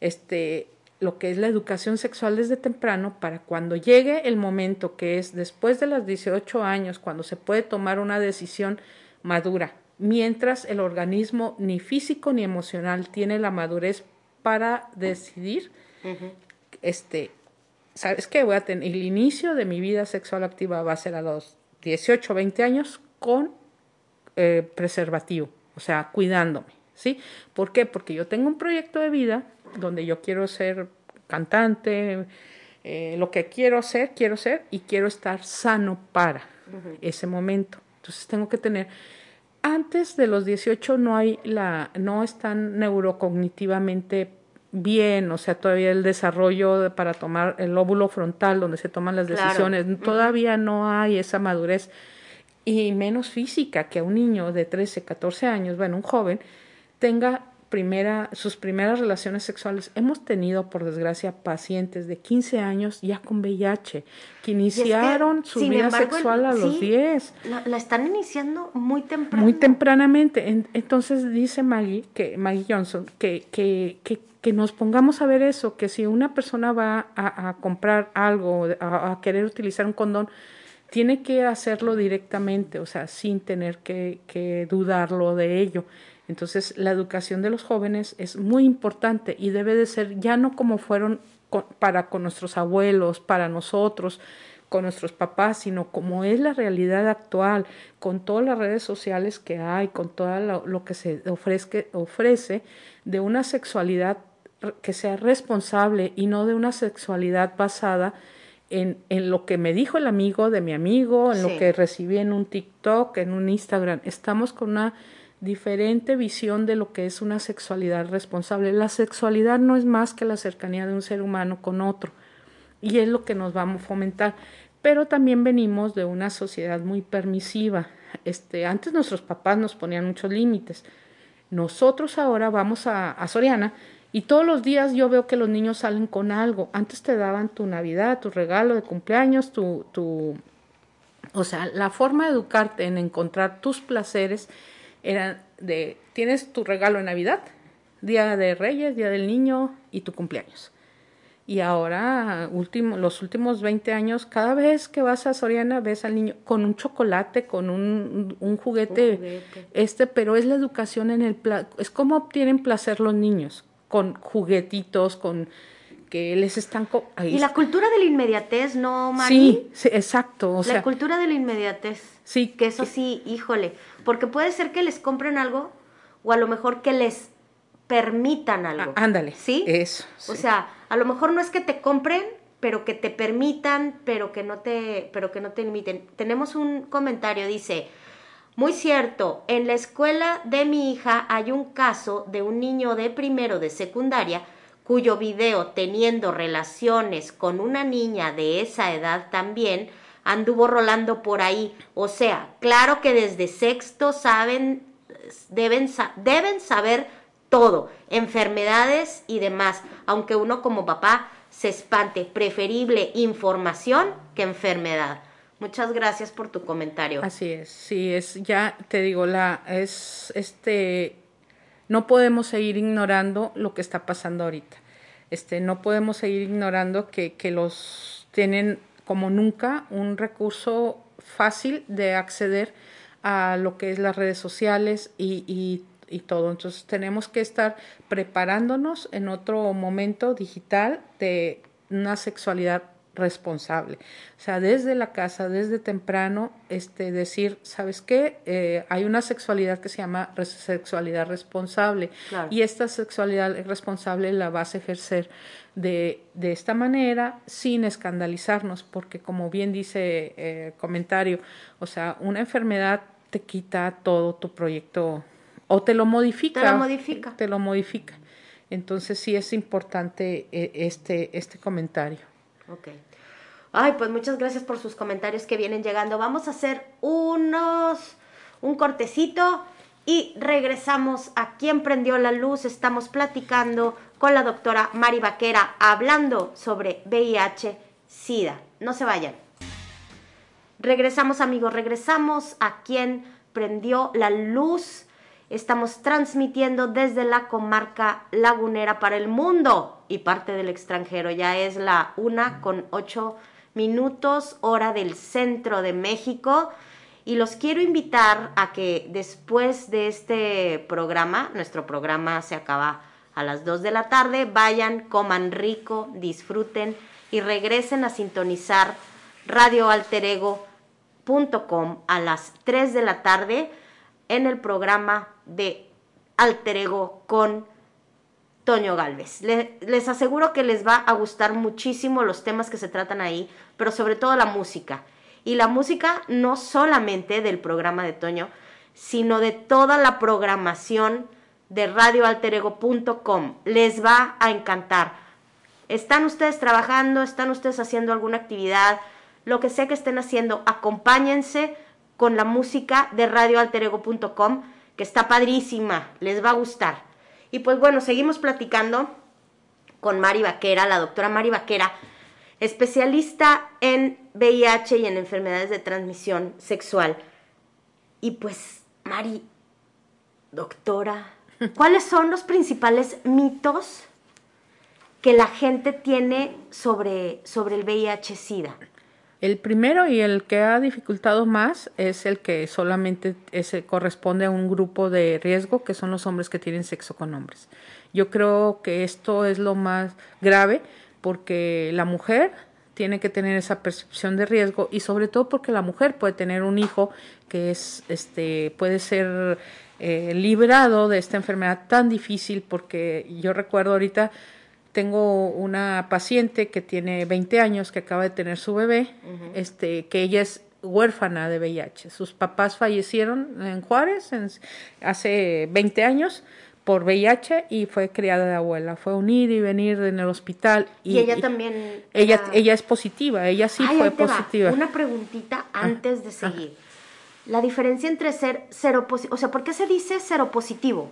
[SPEAKER 2] este lo que es la educación sexual desde temprano para cuando llegue el momento que es después de los 18 años, cuando se puede tomar una decisión madura, mientras el organismo ni físico ni emocional tiene la madurez para decidir, este, ¿sabes qué? Voy a tener, el inicio de mi vida sexual activa va a ser a los 18, 20 años con eh, preservativo, o sea, cuidándome, ¿sí? ¿Por qué? Porque yo tengo un proyecto de vida donde yo quiero ser cantante, eh, lo que quiero ser, quiero ser y quiero estar sano para ese momento. Entonces tengo que tener, antes de los 18 no hay la, no están neurocognitivamente bien, o sea, todavía el desarrollo para tomar el óvulo frontal donde se toman las decisiones, todavía no hay esa madurez. Y menos física que a un niño de 13, 14 años, bueno, un joven, tenga primera, sus primeras relaciones sexuales. Hemos tenido, por desgracia, pacientes de 15 años ya con VIH, que iniciaron su vida sexual a los 10.
[SPEAKER 1] La, están iniciando muy temprano.
[SPEAKER 2] Muy tempranamente. entonces dice Maggie, que, Maggie Johnson, que, que, que, que, nos pongamos a ver eso, que si una persona va a, a comprar algo, a, a querer utilizar un condón, tiene que hacerlo directamente, o sea, sin tener que, que dudarlo de ello. Entonces, la educación de los jóvenes es muy importante y debe de ser ya no como fueron para con nuestros abuelos, para nosotros, con nuestros papás, sino como es la realidad actual, con todas las redes sociales que hay, con todo lo, que se ofrezca, ofrece de una sexualidad que sea responsable y no de una sexualidad basada en, en lo que me dijo el amigo de mi amigo, en lo que recibí en un TikTok, en un Instagram. Estamos con una diferente visión de lo que es una sexualidad responsable. La sexualidad no es más que la cercanía de un ser humano con otro y es lo que nos vamos a fomentar. Pero también venimos de una sociedad muy permisiva. Este, antes nuestros papás nos ponían muchos límites. Nosotros ahora vamos a, Soriana y todos los días yo veo que los niños salen con algo. Antes te daban tu Navidad, tu regalo de cumpleaños, tu, tu, o sea, la forma de educarte en encontrar tus placeres eran de, tienes tu regalo en Navidad, Día de Reyes, Día del Niño y tu cumpleaños. Y ahora, último, los últimos 20 años, cada vez que vas a Soriana ves al niño con un chocolate, con un, un, juguete, este, pero es la educación en el, es como obtienen placer los niños, con juguetitos, con que les están...
[SPEAKER 1] y la cultura de la inmediatez, ¿no, Mari?
[SPEAKER 2] Sí, exacto.
[SPEAKER 1] O la cultura de la inmediatez.
[SPEAKER 2] Sí.
[SPEAKER 1] Que eso sí, híjole, porque puede ser que les compren algo o a lo mejor que les permitan algo.
[SPEAKER 2] Ah, ándale.
[SPEAKER 1] ¿Sí?
[SPEAKER 2] Eso.
[SPEAKER 1] O sea, a lo mejor no es que te compren, pero que te permitan, pero que no te, pero que no te limiten. Tenemos un comentario, dice, muy cierto, en la escuela de mi hija hay un caso de un niño de primero de secundaria cuyo video teniendo relaciones con una niña de esa edad también anduvo rolando por ahí. O sea, claro que desde sexto saben, deben, deben saber todo, enfermedades y demás, aunque uno como papá se espante, preferible información que enfermedad. Muchas gracias por tu comentario.
[SPEAKER 2] Así es, sí, es, ya te digo, la, es, este, no podemos seguir ignorando lo que está pasando ahorita. Este, no podemos seguir ignorando que, que los tienen como nunca un recurso fácil de acceder a lo que es las redes sociales y, y, y, todo. Entonces tenemos que estar preparándonos en otro momento digital de una sexualidad responsable. O sea, desde la casa, desde temprano, este, decir, ¿sabes qué? Eh, hay una sexualidad que se llama sexualidad responsable y esta sexualidad responsable la vas a ejercer de, de esta manera sin escandalizarnos, porque como bien dice el eh, comentario, o sea, una enfermedad te quita todo tu proyecto o te lo modifica.
[SPEAKER 1] Te lo modifica.
[SPEAKER 2] Te lo modifica. Entonces sí es importante eh, este, este comentario.
[SPEAKER 1] Ok. Ay, pues muchas gracias por sus comentarios que vienen llegando. Vamos a hacer unos, un cortecito y regresamos a Quién prendió la luz. Estamos platicando con la doctora Mari Vaquera hablando sobre VIH, SIDA. No se vayan. Regresamos amigos, regresamos a Quién prendió la luz. Estamos transmitiendo desde la comarca lagunera para el mundo y parte del extranjero. Ya es la una con ocho minutos, hora del centro de México. Y los quiero invitar a que después de este programa, nuestro programa se acaba a las 2 de la tarde, vayan, coman rico, disfruten y regresen a sintonizar radioalterego.com a las 3 de la tarde en el programa de Alter Ego con Toño Galvez. les aseguro que les va a gustar muchísimo los temas que se tratan ahí, pero sobre todo la música. Y la música no solamente del programa de Toño, sino de toda la programación de radioalterego.com. Les va a encantar. ¿Están ustedes trabajando? ¿Están ustedes haciendo alguna actividad? Lo que sea que estén haciendo, acompáñense con la música de radioalterego.com, que está padrísima, les va a gustar. Y pues bueno, seguimos platicando con Mari Vaquera, la doctora Mari Vaquera, especialista en VIH y en enfermedades de transmisión sexual. Y pues, Mari, doctora, ¿cuáles son los principales mitos que la gente tiene sobre, sobre el VIH-Sida?
[SPEAKER 2] El primero y el que ha dificultado más es el que solamente corresponde a un grupo de riesgo, que son los hombres que tienen sexo con hombres. Yo creo que esto es lo más grave porque la mujer tiene que tener esa percepción de riesgo y sobre todo porque la mujer puede tener un hijo que es este puede ser eh, liberado de esta enfermedad tan difícil porque yo recuerdo ahorita tengo una paciente que tiene 20 años, que acaba de tener su bebé, este, que ella es huérfana de VIH. Sus papás fallecieron en Juárez hace 20 años por VIH y fue criada de abuela. Fue unir y venir en el hospital.
[SPEAKER 1] Y, ella también.
[SPEAKER 2] Ella, ella es positiva, ella sí fue positiva.
[SPEAKER 1] Una preguntita ah, antes de seguir. La diferencia entre ser cero positivo, o sea, ¿por qué se dice cero positivo?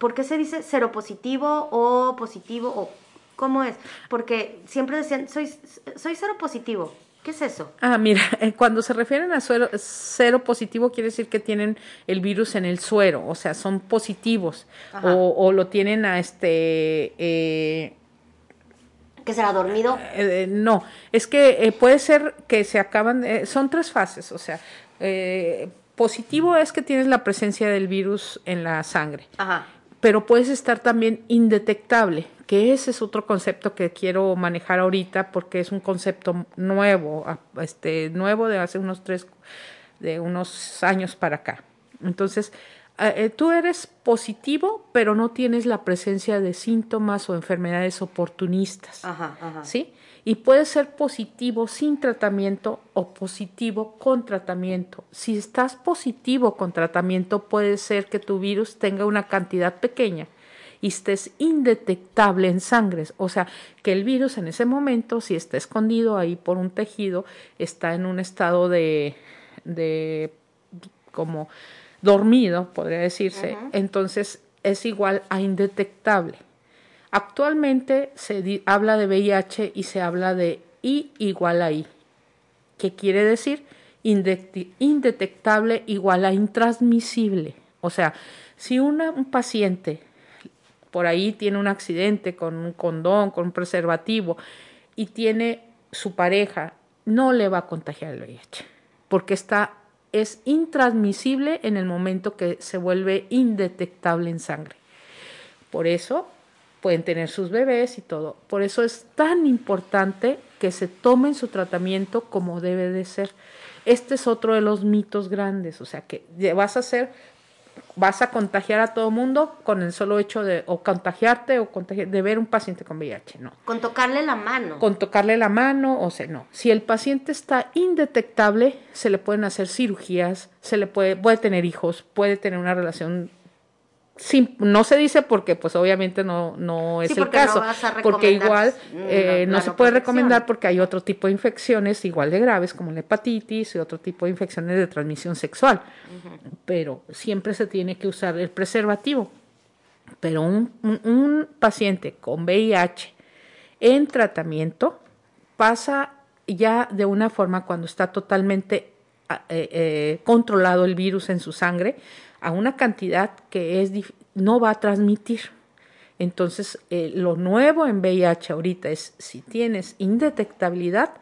[SPEAKER 1] ¿Por qué se dice cero positivo o positivo o cómo es? Porque siempre decían, soy, soy cero positivo. ¿Qué es eso?
[SPEAKER 2] Ah, mira, eh, cuando se refieren a cero, positivo quiere decir que tienen el virus en el suero, o sea, son positivos o, lo tienen a este... Eh,
[SPEAKER 1] ¿Que será dormido?
[SPEAKER 2] Eh, no, es que puede ser que se acaban, son tres fases, o sea, positivo es que tienes la presencia del virus en la sangre. Ajá pero puedes estar también indetectable, que ese es otro concepto que quiero manejar ahorita porque es un concepto nuevo, este, nuevo de hace unos tres, de unos años para acá. Entonces, eh, tú eres positivo, pero no tienes la presencia de síntomas o enfermedades oportunistas, ajá, ajá. ¿sí? Y puede ser positivo sin tratamiento o positivo con tratamiento. Si estás positivo con tratamiento, puede ser que tu virus tenga una cantidad pequeña y estés indetectable en sangre. O sea, que el virus en ese momento, si está escondido ahí por un tejido, está en un estado de, de como dormido, podría decirse, entonces es igual a indetectable. Actualmente se habla de VIH y se habla de I igual a I, que quiere decir indetectable igual a intransmisible. O sea, si un paciente por ahí tiene un accidente con un condón, con un preservativo y tiene su pareja, no le va a contagiar el VIH, porque está es intransmisible en el momento que se vuelve indetectable en sangre. Por eso pueden tener sus bebés y todo. Por eso es tan importante que se tomen su tratamiento como debe de ser. Este es otro de los mitos grandes, o sea que vas a hacer, vas a contagiar a todo mundo con el solo hecho de o contagiarte o de ver un paciente con VIH, no.
[SPEAKER 1] Con tocarle la mano.
[SPEAKER 2] Con tocarle la mano, o sea, no. Si el paciente está indetectable, se le pueden hacer cirugías, se le puede, puede tener hijos, puede tener una relación no se dice porque pues obviamente no, no es el caso, porque igual eh, no se puede recomendar porque hay otro tipo de infecciones igual de graves como la hepatitis y otro tipo de infecciones de transmisión sexual, pero siempre se tiene que usar el preservativo. Pero un, un, paciente con VIH en tratamiento pasa ya de una forma cuando está totalmente eh, eh, controlado el virus en su sangre, a una cantidad que es no va a transmitir. Entonces, eh, lo nuevo en VIH ahorita es si tienes indetectabilidad,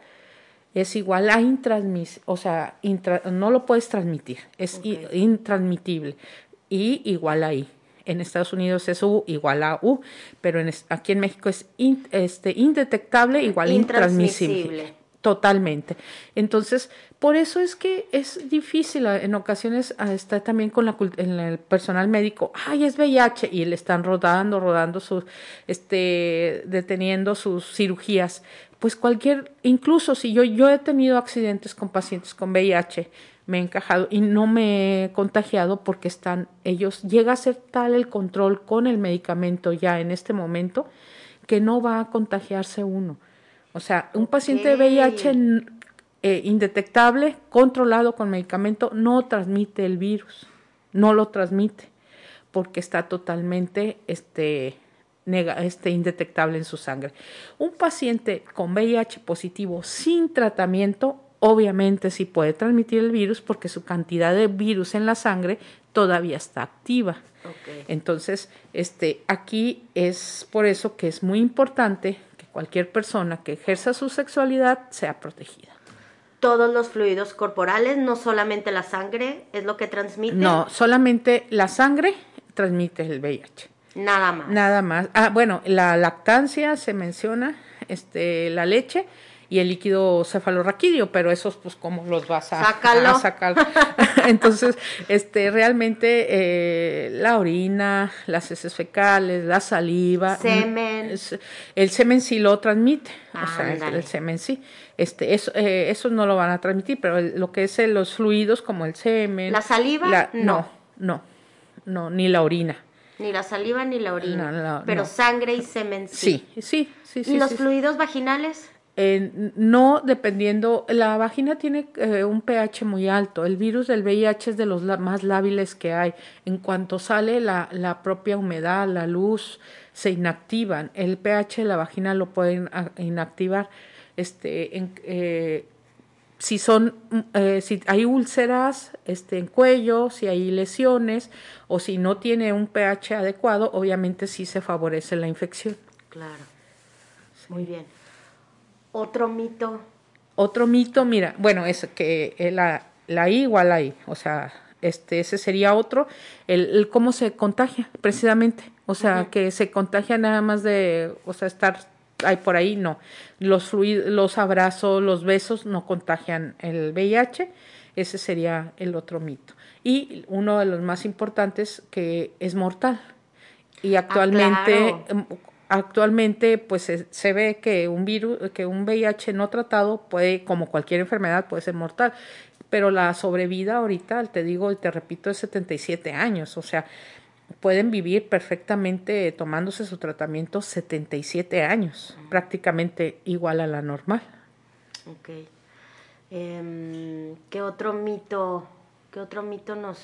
[SPEAKER 2] es igual a intransmisible, o sea, no lo puedes transmitir, es intransmitible y igual a I. En Estados Unidos es U igual a U, pero en, aquí en México es este, indetectable igual a intransmisible. Totalmente. Entonces, por eso es que es difícil en ocasiones está también con la, en el personal médico, ay, es VIH y le están rodando, rodando sus, este, deteniendo sus cirugías, pues cualquier, incluso si yo, yo he tenido accidentes con pacientes con VIH, me he encajado y no me he contagiado porque están ellos, llega a ser tal el control con el medicamento ya en este momento que no va a contagiarse uno. O sea, un paciente de VIH eh, indetectable, controlado con medicamento, no transmite el virus, no lo transmite porque está totalmente este, este, indetectable en su sangre. Un paciente con VIH positivo sin tratamiento, obviamente sí puede transmitir el virus porque su cantidad de virus en la sangre todavía está activa. Entonces, este, aquí es por eso que es muy importante cualquier persona que ejerza su sexualidad sea protegida.
[SPEAKER 1] Todos los fluidos corporales, no solamente la sangre, es lo que transmite.
[SPEAKER 2] No, solamente la sangre transmite el VIH.
[SPEAKER 1] Nada más.
[SPEAKER 2] Nada más. Ah, bueno, la lactancia se menciona, este, la leche y el líquido cefalorraquídeo, pero esos pues cómo los vas a, sacar. Entonces, este realmente eh, la orina, las heces fecales, la saliva,
[SPEAKER 1] semen,
[SPEAKER 2] el semen sí lo transmite, o sea, el, semen sí. Este, eso, eh, esos no lo van a transmitir, pero lo que es los fluidos como el semen,
[SPEAKER 1] la saliva,
[SPEAKER 2] no, no, no, ni la orina.
[SPEAKER 1] Ni la saliva ni la orina. pero sangre y semen
[SPEAKER 2] sí. Sí, sí, sí.
[SPEAKER 1] ¿Y los fluidos vaginales?
[SPEAKER 2] No dependiendo, la vagina tiene eh, un pH muy alto, el virus del VIH es de los más lábiles que hay. En cuanto sale la, propia humedad, la luz, se inactivan. El pH de la vagina lo pueden inactivar. Este, en, eh, si son, eh, si hay úlceras este, en cuello, si hay lesiones o si no tiene un pH adecuado, obviamente sí se favorece la infección.
[SPEAKER 1] Claro. Muy bien. Otro mito.
[SPEAKER 2] Otro mito, mira, bueno, es que la, la I igual a I, o sea, este, ese sería otro, el, cómo se contagia, precisamente, o sea, que se contagia nada más de, o sea, estar hay por ahí, no. Los fluidos, los abrazos, los besos no contagian el VIH, ese sería el otro mito. Y uno de los más importantes que es mortal. Y ah, actualmente, em, actualmente pues se, ve que un virus, que un VIH no tratado puede, como cualquier enfermedad, puede ser mortal. Pero la sobrevida ahorita, te digo y te repito, es 77 años. O sea, pueden vivir perfectamente tomándose su tratamiento 77 años, prácticamente igual a la normal.
[SPEAKER 1] Ok. Em, ¿Qué otro mito, qué otro mito nos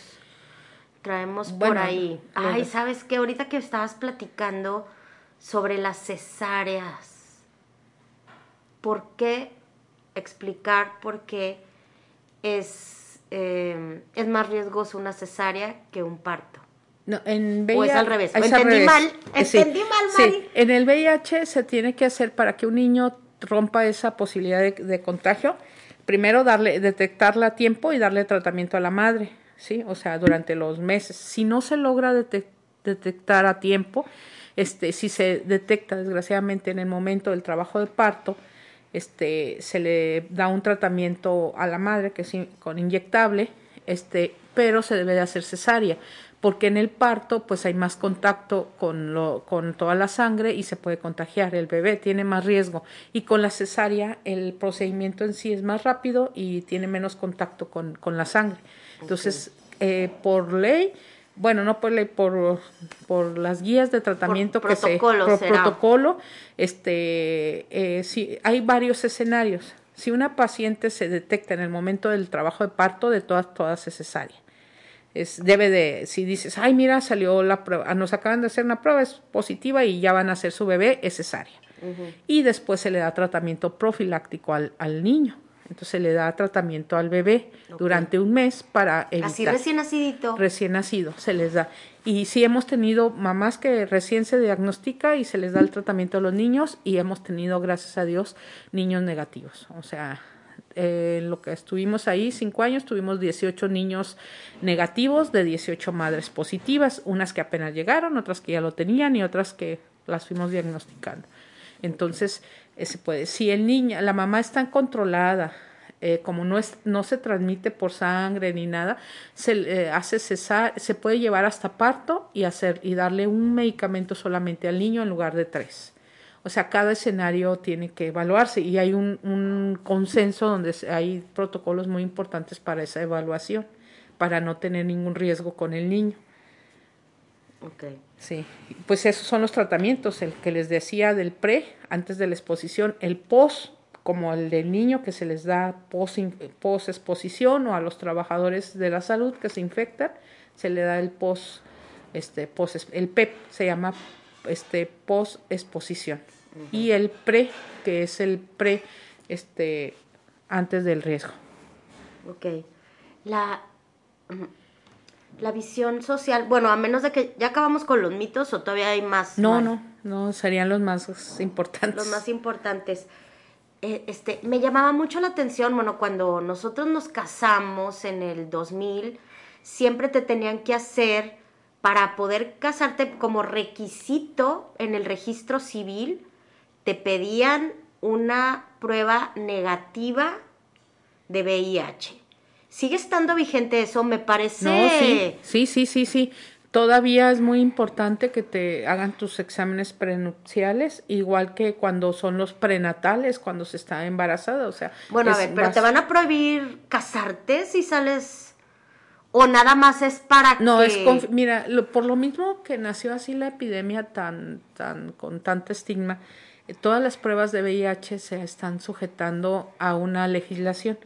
[SPEAKER 1] traemos por ahí? Ay, ¿sabes qué? Ahorita que estabas platicando sobre las cesáreas, ¿por qué explicar por qué es, em, es más riesgoso una cesárea que un parto?
[SPEAKER 2] No, en
[SPEAKER 1] VIH, o es al revés. entendí mal. Entendí mal,
[SPEAKER 2] Sí. En el VIH se tiene que hacer para que un niño rompa esa posibilidad de, contagio. Primero darle, detectarla a tiempo y darle tratamiento a la madre, ¿sí? O sea, durante los meses. Si no se logra detectar a tiempo, este, si se detecta desgraciadamente en el momento del trabajo de parto, este, se le da un tratamiento a la madre que es con inyectable, este, pero se debe de hacer cesárea porque en el parto pues hay más contacto con, lo, con toda la sangre y se puede contagiar, el bebé tiene más riesgo y con la cesárea el procedimiento en sí es más rápido y tiene menos contacto con, con la sangre. Entonces, eh, por ley, bueno, no por por, por las guías de tratamiento que se por protocolo, este, eh, sí, hay varios escenarios. Si una paciente se detecta en el momento del trabajo de parto, de todas, todas es cesárea es, debe de, si dices, ay, mira, salió la prueba, nos acaban de hacer una prueba, es positiva y ya van a hacer su bebé, es cesárea. Y después se le da tratamiento profiláctico al, al, niño. Entonces se le da tratamiento al bebé durante un mes para evitar.
[SPEAKER 1] Así recién nacidito.
[SPEAKER 2] Recién nacido, se les da. Y sí hemos tenido mamás que recién se diagnostica y se les da el tratamiento a los niños y hemos tenido, gracias a Dios, niños negativos. O sea, eh, lo que estuvimos ahí, cinco años, tuvimos 18 niños negativos de 18 madres positivas, unas que apenas llegaron, otras que ya lo tenían y otras que las fuimos diagnosticando. Entonces, se puede, si el niño, la mamá está controlada, eh, como no, es, no se transmite por sangre ni nada, se hace cesar, se puede llevar hasta parto y hacer y darle un medicamento solamente al niño en lugar de tres. O sea, cada escenario tiene que evaluarse y hay un, un consenso donde hay protocolos muy importantes para esa evaluación, para no tener ningún riesgo con el niño.
[SPEAKER 1] Ok.
[SPEAKER 2] Sí, pues esos son los tratamientos, el que les decía del pre, antes de la exposición, el post, como el del niño que se les da post, post exposición o a los trabajadores de la salud que se infectan, se le da el post, este, post, el PEP se llama este post exposición y el pre, que es el pre, este, antes del riesgo.
[SPEAKER 1] Ok. La, la visión social, bueno, a menos de que ya acabamos con los mitos o todavía hay más.
[SPEAKER 2] No, no, no, serían los más importantes.
[SPEAKER 1] Los más importantes. Eh, este, me llamaba mucho la atención, bueno, cuando nosotros nos casamos en el 2000, siempre te tenían que hacer para poder casarte como requisito en el registro civil, te pedían una prueba negativa de VIH. ¿Sigue estando vigente eso? Me parece...
[SPEAKER 2] No, sí, sí, sí, sí, sí. Todavía es muy importante que te hagan tus exámenes prenupciales, igual que cuando son los prenatales, cuando se está embarazada, o sea...
[SPEAKER 1] Bueno, a ver, pero te van a prohibir casarte si sales o nada más es para
[SPEAKER 2] no, es mira, por lo mismo que nació así la epidemia tan, tan, con tanto estigma, eh, todas las pruebas de VIH se están sujetando a una legislación.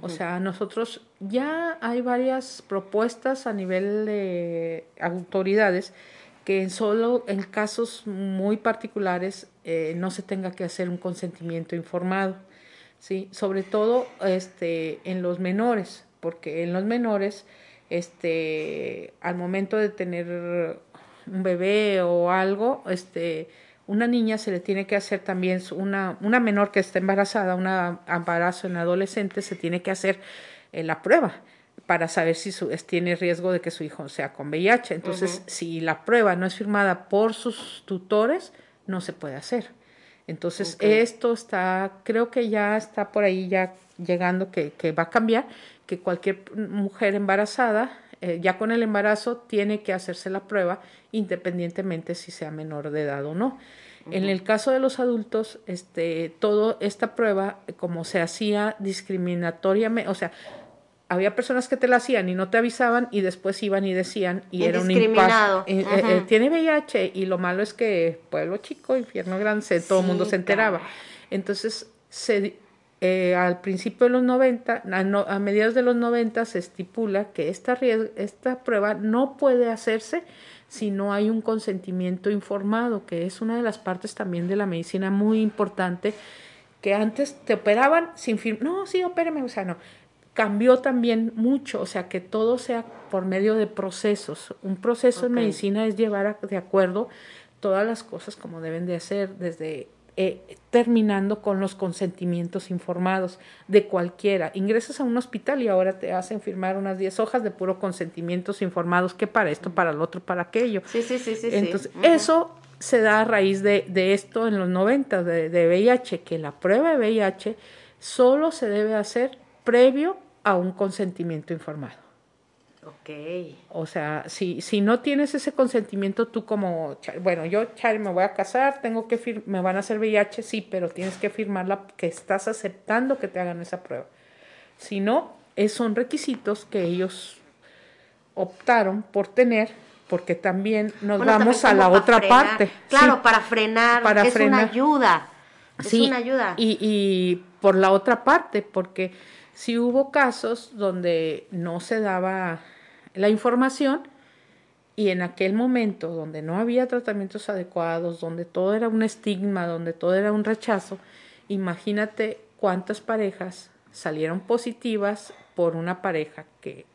[SPEAKER 2] O sea, nosotros ya hay varias propuestas a nivel de autoridades que solo en casos muy particulares eh, no se tenga que hacer un consentimiento informado, sí, sobre todo este en los menores, porque en los menores este, al momento de tener un bebé o algo, este, una niña se le tiene que hacer también, una, una menor que está embarazada, un embarazo en adolescente, se tiene que hacer eh, la prueba para saber si su, tiene riesgo de que su hijo sea con VIH. Entonces, si la prueba no es firmada por sus tutores, no se puede hacer. Entonces, esto está, creo que ya está por ahí ya llegando que, que va a cambiar que cualquier mujer embarazada, eh, ya con el embarazo, tiene que hacerse la prueba independientemente si sea menor de edad o no. En el caso de los adultos, este, todo esta prueba, como se hacía discriminatoriamente, o sea, había personas que te la hacían y no te avisaban y después iban y decían y era un impacto. Eh, eh, tiene VIH y lo malo es que pueblo chico, infierno grande, todo el mundo se enteraba. Entonces se eh, al principio de los 90, a, mediados de los 90 se estipula que esta, esta prueba no puede hacerse si no hay un consentimiento informado, que es una de las partes también de la medicina muy importante, que antes te operaban sin firmar, no, sí, opéreme, o sea, no, cambió también mucho, o sea, que todo sea por medio de procesos. Un proceso en medicina es llevar de acuerdo todas las cosas como deben de hacer, desde eh, terminando con los consentimientos informados de cualquiera. Ingresas a un hospital y ahora te hacen firmar unas 10 hojas de puro consentimientos informados, que para esto, para el otro, para aquello.
[SPEAKER 1] Sí, sí, sí, sí.
[SPEAKER 2] Entonces, eso se da a raíz de, de esto en los 90, de, de VIH, que la prueba de VIH solo se debe hacer previo a un consentimiento informado.
[SPEAKER 1] Ok.
[SPEAKER 2] O sea, si, si no tienes ese consentimiento, tú como, bueno, yo, Chari, me voy a casar, tengo que me van a hacer VIH, sí, pero tienes que firmarla que estás aceptando que te hagan esa prueba. Si no, son requisitos que ellos optaron por tener, porque también nos vamos a la otra parte.
[SPEAKER 1] Claro, para frenar, para es una ayuda. Es una ayuda.
[SPEAKER 2] Y, y por la otra parte, porque si hubo casos donde no se daba la información y en aquel momento donde no había tratamientos adecuados, donde todo era un estigma, donde todo era un rechazo, imagínate cuántas parejas salieron positivas por una pareja que...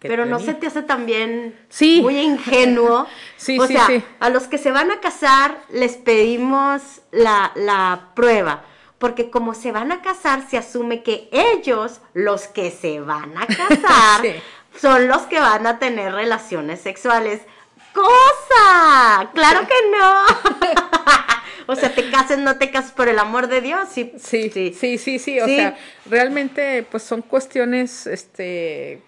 [SPEAKER 1] Pero no se te hace también sí. muy ingenuo.
[SPEAKER 2] sí,
[SPEAKER 1] o
[SPEAKER 2] sí,
[SPEAKER 1] sea,
[SPEAKER 2] sí.
[SPEAKER 1] a los que se van a casar les pedimos la, la prueba porque como se van a casar, se asume que ellos, los que se van a casar, son los que van a tener relaciones sexuales. ¡Cosa! ¡Claro que no! o sea, te cases, no te cases por el amor de Dios.
[SPEAKER 2] Sí, sí, sí, sí, sí. O sea, realmente, pues son cuestiones, este,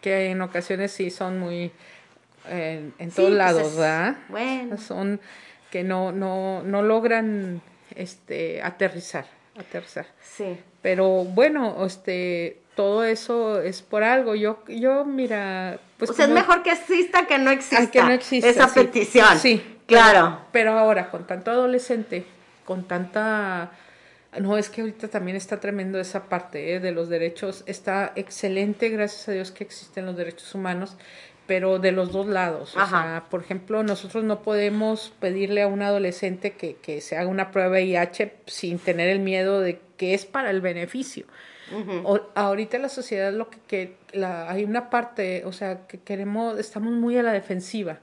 [SPEAKER 2] que en ocasiones sí son muy, en todos pues lados, ¿verdad?
[SPEAKER 1] Bueno.
[SPEAKER 2] Son que no, no, no logran este, aterrizar, aterrizar.
[SPEAKER 1] Sí.
[SPEAKER 2] Pero bueno, este, todo eso es por algo. Yo, yo mira,
[SPEAKER 1] pues. es mejor que exista que no exista.
[SPEAKER 2] que no exista
[SPEAKER 1] esa petición.
[SPEAKER 2] Sí,
[SPEAKER 1] claro.
[SPEAKER 2] Pero, ahora, con tanto adolescente, con tanta. No, es que ahorita también está tremendo esa parte ¿eh? de los derechos. Está excelente, gracias a Dios que existen los derechos humanos, pero de los dos lados. O sea, por ejemplo, nosotros no podemos pedirle a un adolescente que, que se haga una prueba de VIH sin tener el miedo de que es para el beneficio ahorita la sociedad lo que, la, hay una parte, o sea, que queremos, estamos muy a la defensiva,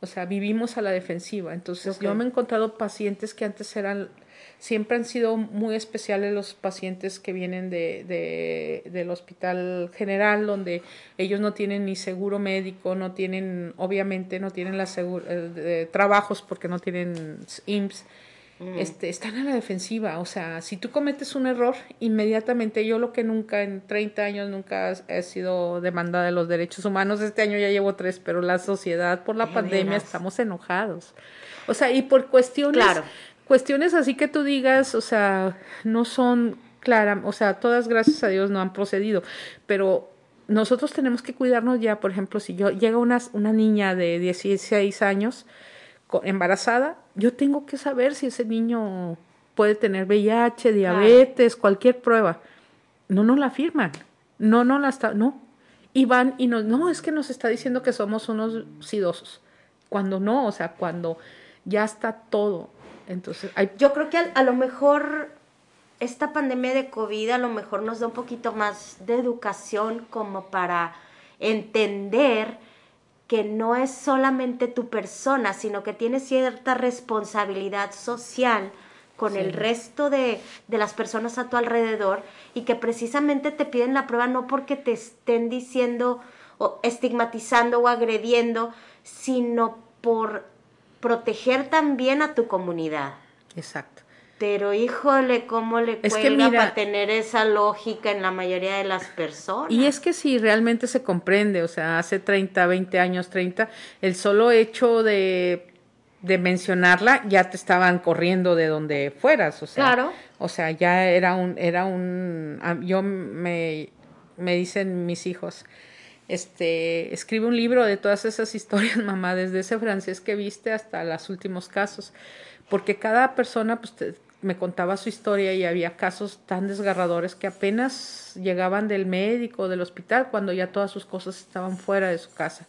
[SPEAKER 2] o sea, vivimos a la defensiva. Entonces, yo me he encontrado pacientes que antes eran, siempre han sido muy especiales los pacientes que vienen de, de, del hospital general, donde ellos no tienen ni seguro médico, no tienen, obviamente, no tienen la seguro, eh, trabajos porque no tienen IMSS Mm. este, están a la defensiva. O sea, si tú cometes un error, inmediatamente yo lo que nunca en 30 años nunca he sido demanda de los derechos humanos, este año ya llevo tres, pero la sociedad por la pandemia estamos enojados. O sea, y por cuestiones, cuestiones así que tú digas, o sea, no son claras, o sea, todas gracias a Dios no han procedido, pero nosotros tenemos que cuidarnos ya, por ejemplo, si yo llega una, una niña de 16 años, embarazada, yo tengo que saber si ese niño puede tener VIH, diabetes, cualquier prueba. No nos la firman. No, no la está, no. Y van y nos, no, es que nos está diciendo que somos unos sidosos. Cuando no, o sea, cuando ya está todo. Entonces, hay...
[SPEAKER 1] yo creo que a, a lo mejor esta pandemia de COVID a lo mejor nos da un poquito más de educación como para entender que no es solamente tu persona, sino que tienes cierta responsabilidad social con el resto de, de, las personas a tu alrededor y que precisamente te piden la prueba no porque te estén diciendo o estigmatizando o agrediendo, sino por proteger también a tu comunidad.
[SPEAKER 2] Exacto.
[SPEAKER 1] Pero híjole, cómo le es cuelga para tener esa lógica en la mayoría de las personas.
[SPEAKER 2] Y es que si realmente se comprende, o sea, hace 30, 20 años, 30, el solo hecho de, de mencionarla ya te estaban corriendo de donde fueras, o sea.
[SPEAKER 1] Claro.
[SPEAKER 2] O sea, ya era un, era un, yo me, me dicen mis hijos, este, escribe un libro de todas esas historias, mamá, desde ese francés que viste hasta los últimos casos porque cada persona pues, me contaba su historia y había casos tan desgarradores que apenas llegaban del médico, del hospital, cuando ya todas sus cosas estaban fuera de su casa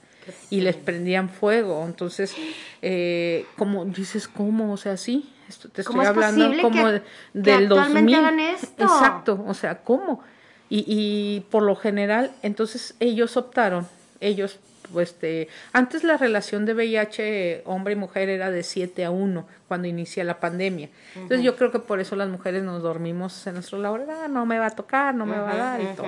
[SPEAKER 2] y les prendían fuego. Entonces, eh, como dices, ¿cómo? O sea, sí, esto, te estoy hablando como del 2000. Exacto, o sea, ¿cómo? Y, y por lo general, entonces ellos optaron, ellos este, antes la relación de VIH hombre y mujer era de 7 a 1 cuando inicia la pandemia. Entonces yo creo que por eso las mujeres nos dormimos en nuestro laboratorio, ah, no me va a tocar, no me va a dar y todo.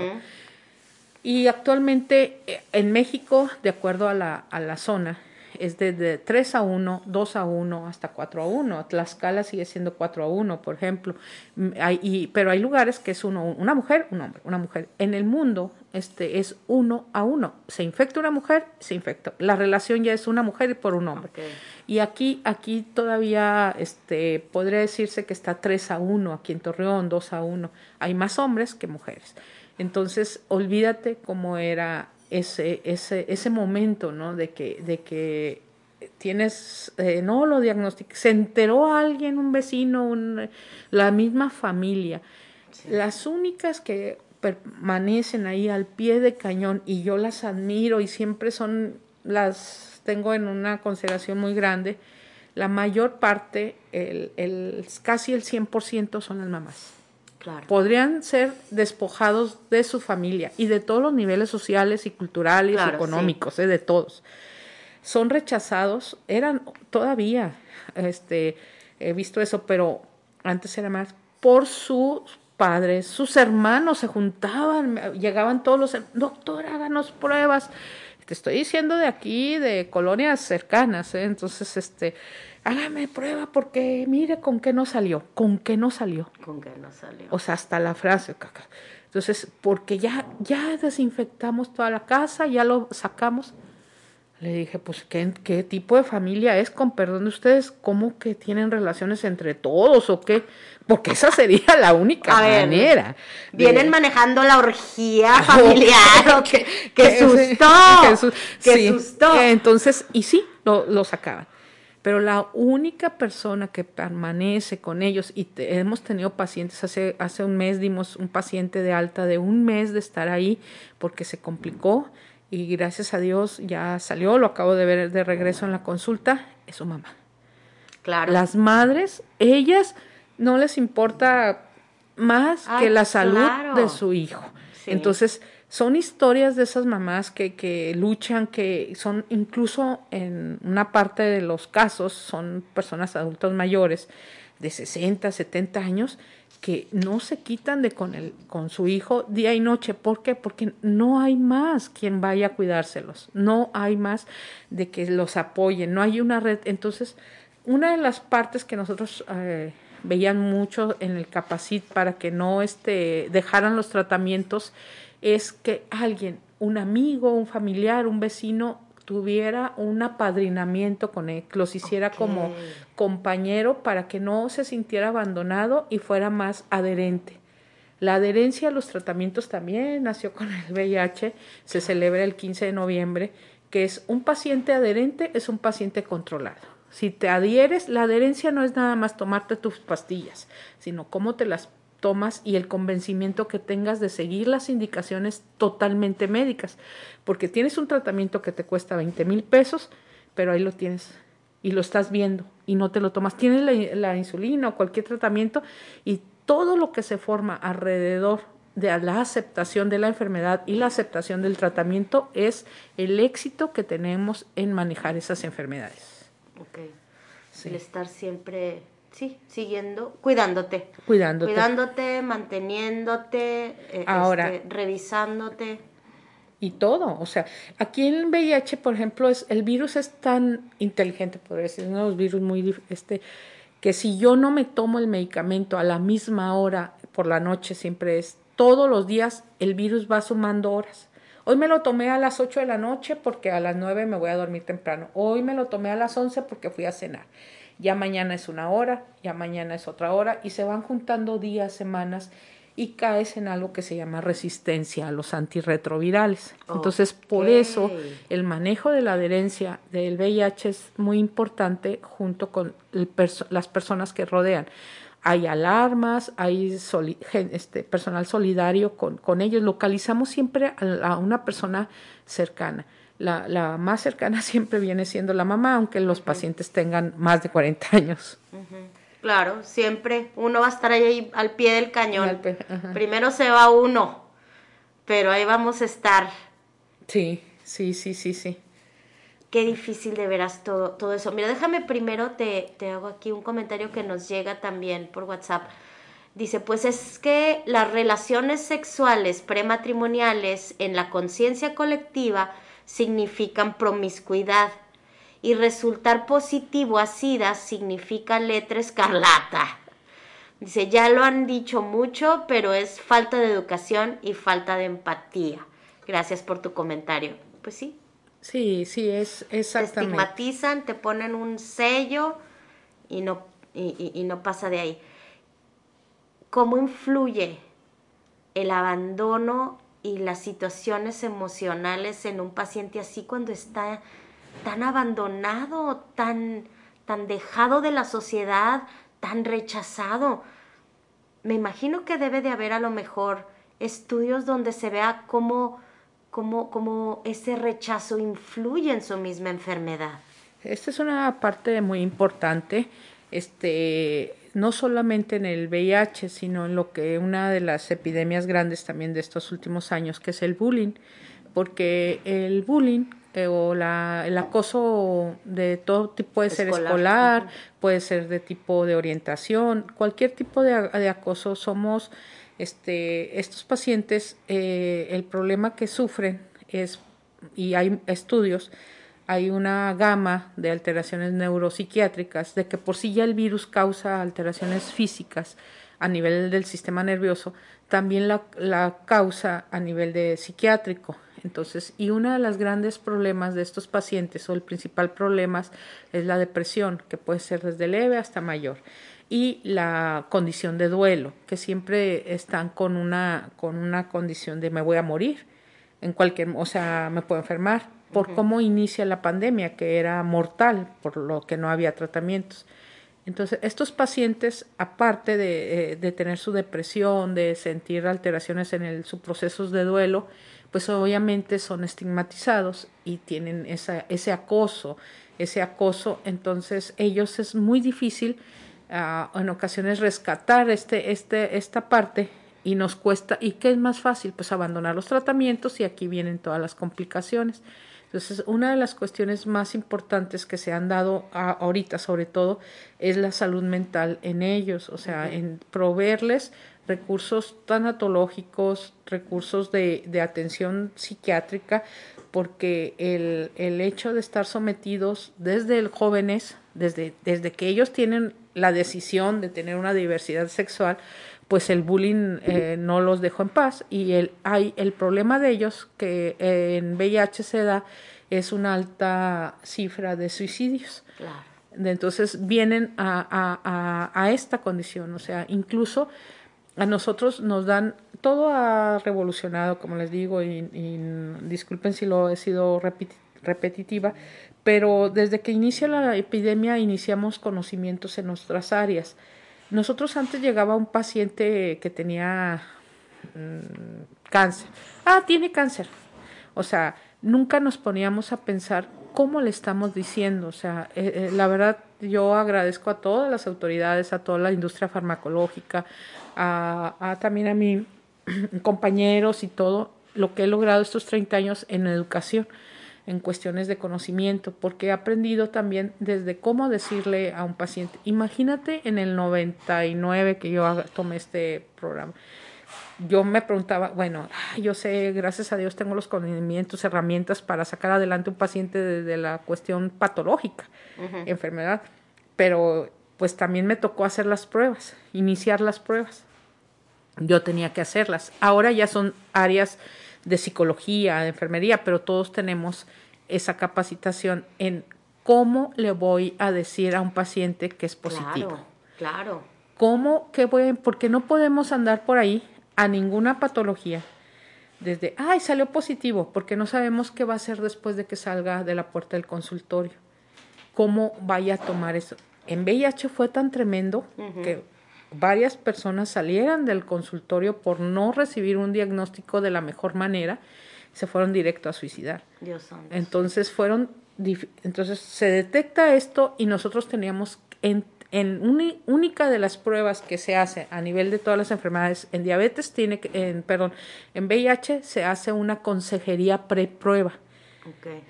[SPEAKER 2] Y actualmente eh, en México, de acuerdo a la, a la zona, es de 3 a 1, 2 a 1, hasta 4 a 1. Tlaxcala sigue siendo 4 a 1, por ejemplo. Mm, hay, y, pero hay lugares que es uno, una mujer, un hombre, una mujer. En el mundo este, es 1 a 1. Se infecta una mujer, se infecta. La relación ya es una mujer por un hombre. Y aquí, aquí todavía este, podría decirse que está 3 a 1, aquí en Torreón, 2 a 1. Hay más hombres que mujeres. Entonces, olvídate cómo era ese, ese, ese momento, ¿no? De que, de que tienes, eh, no lo diagnosticó, se enteró alguien, un vecino, la misma familia. Las únicas que permanecen ahí al pie de cañón y yo las admiro y siempre son, las tengo en una consideración muy grande, la mayor parte, el, el, casi el 100% son las mamás. Podrían ser despojados de su familia y de todos los niveles sociales y culturales y económicos, eh, de todos. Son rechazados, eran todavía, este, he visto eso, pero antes era más por sus padres, sus hermanos se juntaban, llegaban todos los, doctor, háganos pruebas. Te estoy diciendo de aquí, de colonias cercanas, ¿eh? entonces, este, hágame prueba porque mire con qué no salió, con qué no salió.
[SPEAKER 1] Con qué no salió.
[SPEAKER 2] O sea, hasta la frase, caca. Entonces, porque ya, ya desinfectamos toda la casa, ya lo sacamos. Le dije, pues, ¿qué, ¿qué, tipo de familia es? Con perdón de ustedes, ¿cómo que tienen relaciones entre todos o qué? Porque esa sería la única manera.
[SPEAKER 1] Vienen manejando la orgía familiar. que, que, sustó. Que, sustó.
[SPEAKER 2] Entonces, y sí, lo, lo sacaban. Pero la única persona que permanece con ellos, y hemos tenido pacientes, hace, hace un mes dimos un paciente de alta de un mes de estar ahí porque se complicó y gracias a Dios ya salió, lo acabo de ver de regreso en la consulta, es su mamá.
[SPEAKER 1] Claro.
[SPEAKER 2] Las madres, ellas no les importa más que la salud de su hijo. Entonces, son historias de esas mamás que, que luchan, que son incluso en una parte de los casos, son personas adultas mayores de 60, 70 años, que no se quitan de con, el, con su hijo día y noche. ¿Por qué? Porque no hay más quien vaya a cuidárselos, no hay más de que los apoyen, no hay una red. Entonces, una de las partes que nosotros eh, veían mucho en el Capacit para que no este, dejaran los tratamientos es que alguien, un amigo, un familiar, un vecino, tuviera un apadrinamiento con él, los hiciera como compañero para que no se sintiera abandonado y fuera más adherente. La adherencia a los tratamientos también nació con el VIH, se celebra el 15 de noviembre, que es un paciente adherente, es un paciente controlado. Si te adhieres, la adherencia no es nada más tomarte tus pastillas, sino cómo te las tomas y el convencimiento que tengas de seguir las indicaciones totalmente médicas, porque tienes un tratamiento que te cuesta 20 mil pesos, pero ahí lo tienes y lo estás viendo y no te lo tomas. Tienes la, insulina o cualquier tratamiento y todo lo que se forma alrededor de la aceptación de la enfermedad y la aceptación del tratamiento es el éxito que tenemos en manejar esas enfermedades.
[SPEAKER 1] Ok. El estar siempre sí, siguiendo, cuidándote.
[SPEAKER 2] Cuidándote.
[SPEAKER 1] Cuidándote, manteniéndote, eh, Ahora, este, revisándote.
[SPEAKER 2] Y todo, o sea, aquí en el VIH, por ejemplo, es, el virus es tan inteligente, podría decir, uno de los virus muy, este, que si yo no me tomo el medicamento a la misma hora por la noche, siempre es, todos los días el virus va sumando horas. Hoy me lo tomé a las 8 de la noche porque a las 9 me voy a dormir temprano. Hoy me lo tomé a las 11 porque fui a cenar ya mañana es una hora, ya mañana es otra hora, y se van juntando días, semanas, y caes en algo que se llama resistencia a los antirretrovirales. Entonces, por eso el manejo de la adherencia del VIH es muy importante junto con las personas que rodean. Hay alarmas, hay este, personal solidario con, con ellos. Localizamos siempre a una persona cercana la, la, más cercana siempre viene siendo la mamá, aunque los pacientes tengan más de 40 años.
[SPEAKER 1] Claro, siempre uno va a estar ahí al pie del cañón. Primero se va uno, pero ahí vamos a estar.
[SPEAKER 2] Sí, sí, sí, sí, sí.
[SPEAKER 1] Qué difícil de veras todo, todo eso. Mira, déjame primero, te, te hago aquí un comentario que nos llega también por WhatsApp. Dice, pues es que las relaciones sexuales prematrimoniales en la conciencia colectiva significan promiscuidad y resultar positivo a SIDA significa letra escarlata. Dice, ya lo han dicho mucho, pero es falta de educación y falta de empatía. Gracias por tu comentario. Pues sí.
[SPEAKER 2] Sí, sí, es exactamente.
[SPEAKER 1] Te estigmatizan, te ponen un sello y no, y, y no pasa de ahí. ¿Cómo influye el abandono y las situaciones emocionales en un paciente así cuando está tan abandonado, tan, tan dejado de la sociedad, tan rechazado. Me imagino que debe de haber a lo mejor estudios donde se vea cómo, cómo, cómo ese rechazo influye en su misma enfermedad.
[SPEAKER 2] Esta es una parte muy importante. Este, no solamente en el VIH, sino en lo que una de las epidemias grandes también de estos últimos años, que es el bullying, porque el bullying eh, o la, el acoso de todo tipo puede ser escolar, puede ser de tipo de orientación, cualquier tipo de, de acoso, somos este, estos pacientes, eh, el problema que sufren es, y hay estudios, hay una gama de alteraciones neuropsiquiátricas, de que por sí ya el virus causa alteraciones físicas a nivel del sistema nervioso, también la, causa a nivel de psiquiátrico. Entonces, y uno de los grandes problemas de estos pacientes o el principal problema es la depresión, que puede ser desde leve hasta mayor, y la condición de duelo, que siempre están con una, con una condición de me voy a morir, en cualquier, o sea, me puedo enfermar, por cómo inicia la pandemia, que era mortal, por lo que no había tratamientos. Entonces, estos pacientes, aparte de, eh, tener su depresión, de sentir alteraciones en el, sus procesos de duelo, pues obviamente son estigmatizados y tienen esa, ese acoso, ese acoso, entonces ellos es muy difícil ah, en ocasiones rescatar este, este, esta parte y nos cuesta, ¿y qué es más fácil? Pues abandonar los tratamientos y aquí vienen todas las complicaciones. Entonces, una de las cuestiones más importantes que se han dado ahorita, sobre todo, es la salud mental en ellos, o sea, en proveerles recursos tanatológicos, recursos de, de atención psiquiátrica, porque el, el, hecho de estar sometidos desde el jóvenes, desde, desde que ellos tienen la decisión de tener una diversidad sexual, pues el bullying eh, no los dejó en paz y el, hay, el problema de ellos que eh, en VIH se da es una alta cifra de suicidios. Claro. Entonces vienen a, a, a, esta condición, o sea, incluso a nosotros nos dan, todo ha revolucionado, como les digo, y, disculpen si lo he sido repetitiva, pero desde que inicia la epidemia iniciamos conocimientos en nuestras áreas. Nosotros antes llegaba un paciente que tenía mm, cáncer. Ah, tiene cáncer. O sea, nunca nos poníamos a pensar cómo le estamos diciendo. O sea, eh, eh, la verdad yo agradezco a todas las autoridades, a toda la industria farmacológica, a, también a mis compañeros y todo lo que he logrado estos 30 años en educación en cuestiones de conocimiento, porque he aprendido también desde cómo decirle a un paciente. Imagínate en el 99 que yo tomé este programa. Yo me preguntaba, bueno, yo sé, gracias a Dios tengo los conocimientos, herramientas para sacar adelante un paciente desde la cuestión patológica, enfermedad, pero pues también me tocó hacer las pruebas, iniciar las pruebas. Yo tenía que hacerlas. Ahora ya son áreas de psicología, de enfermería, pero todos tenemos esa capacitación en cómo le voy a decir a un paciente que es positivo.
[SPEAKER 1] Claro, claro.
[SPEAKER 2] ¿Cómo, qué voy, porque no podemos andar por ahí a ninguna patología desde, ay, salió positivo, porque no sabemos qué va a hacer después de que salga de la puerta del consultorio. ¿Cómo vaya a tomar eso? En VIH fue tan tremendo que varias personas salieran del consultorio por no recibir un diagnóstico de la mejor manera, se fueron directo a suicidar.
[SPEAKER 1] Dios.
[SPEAKER 2] Entonces fueron, entonces se detecta esto y nosotros teníamos en, en única de las pruebas que se hace a nivel de todas las enfermedades, en diabetes tiene, en, perdón, en VIH se hace una consejería preprueba. Okay.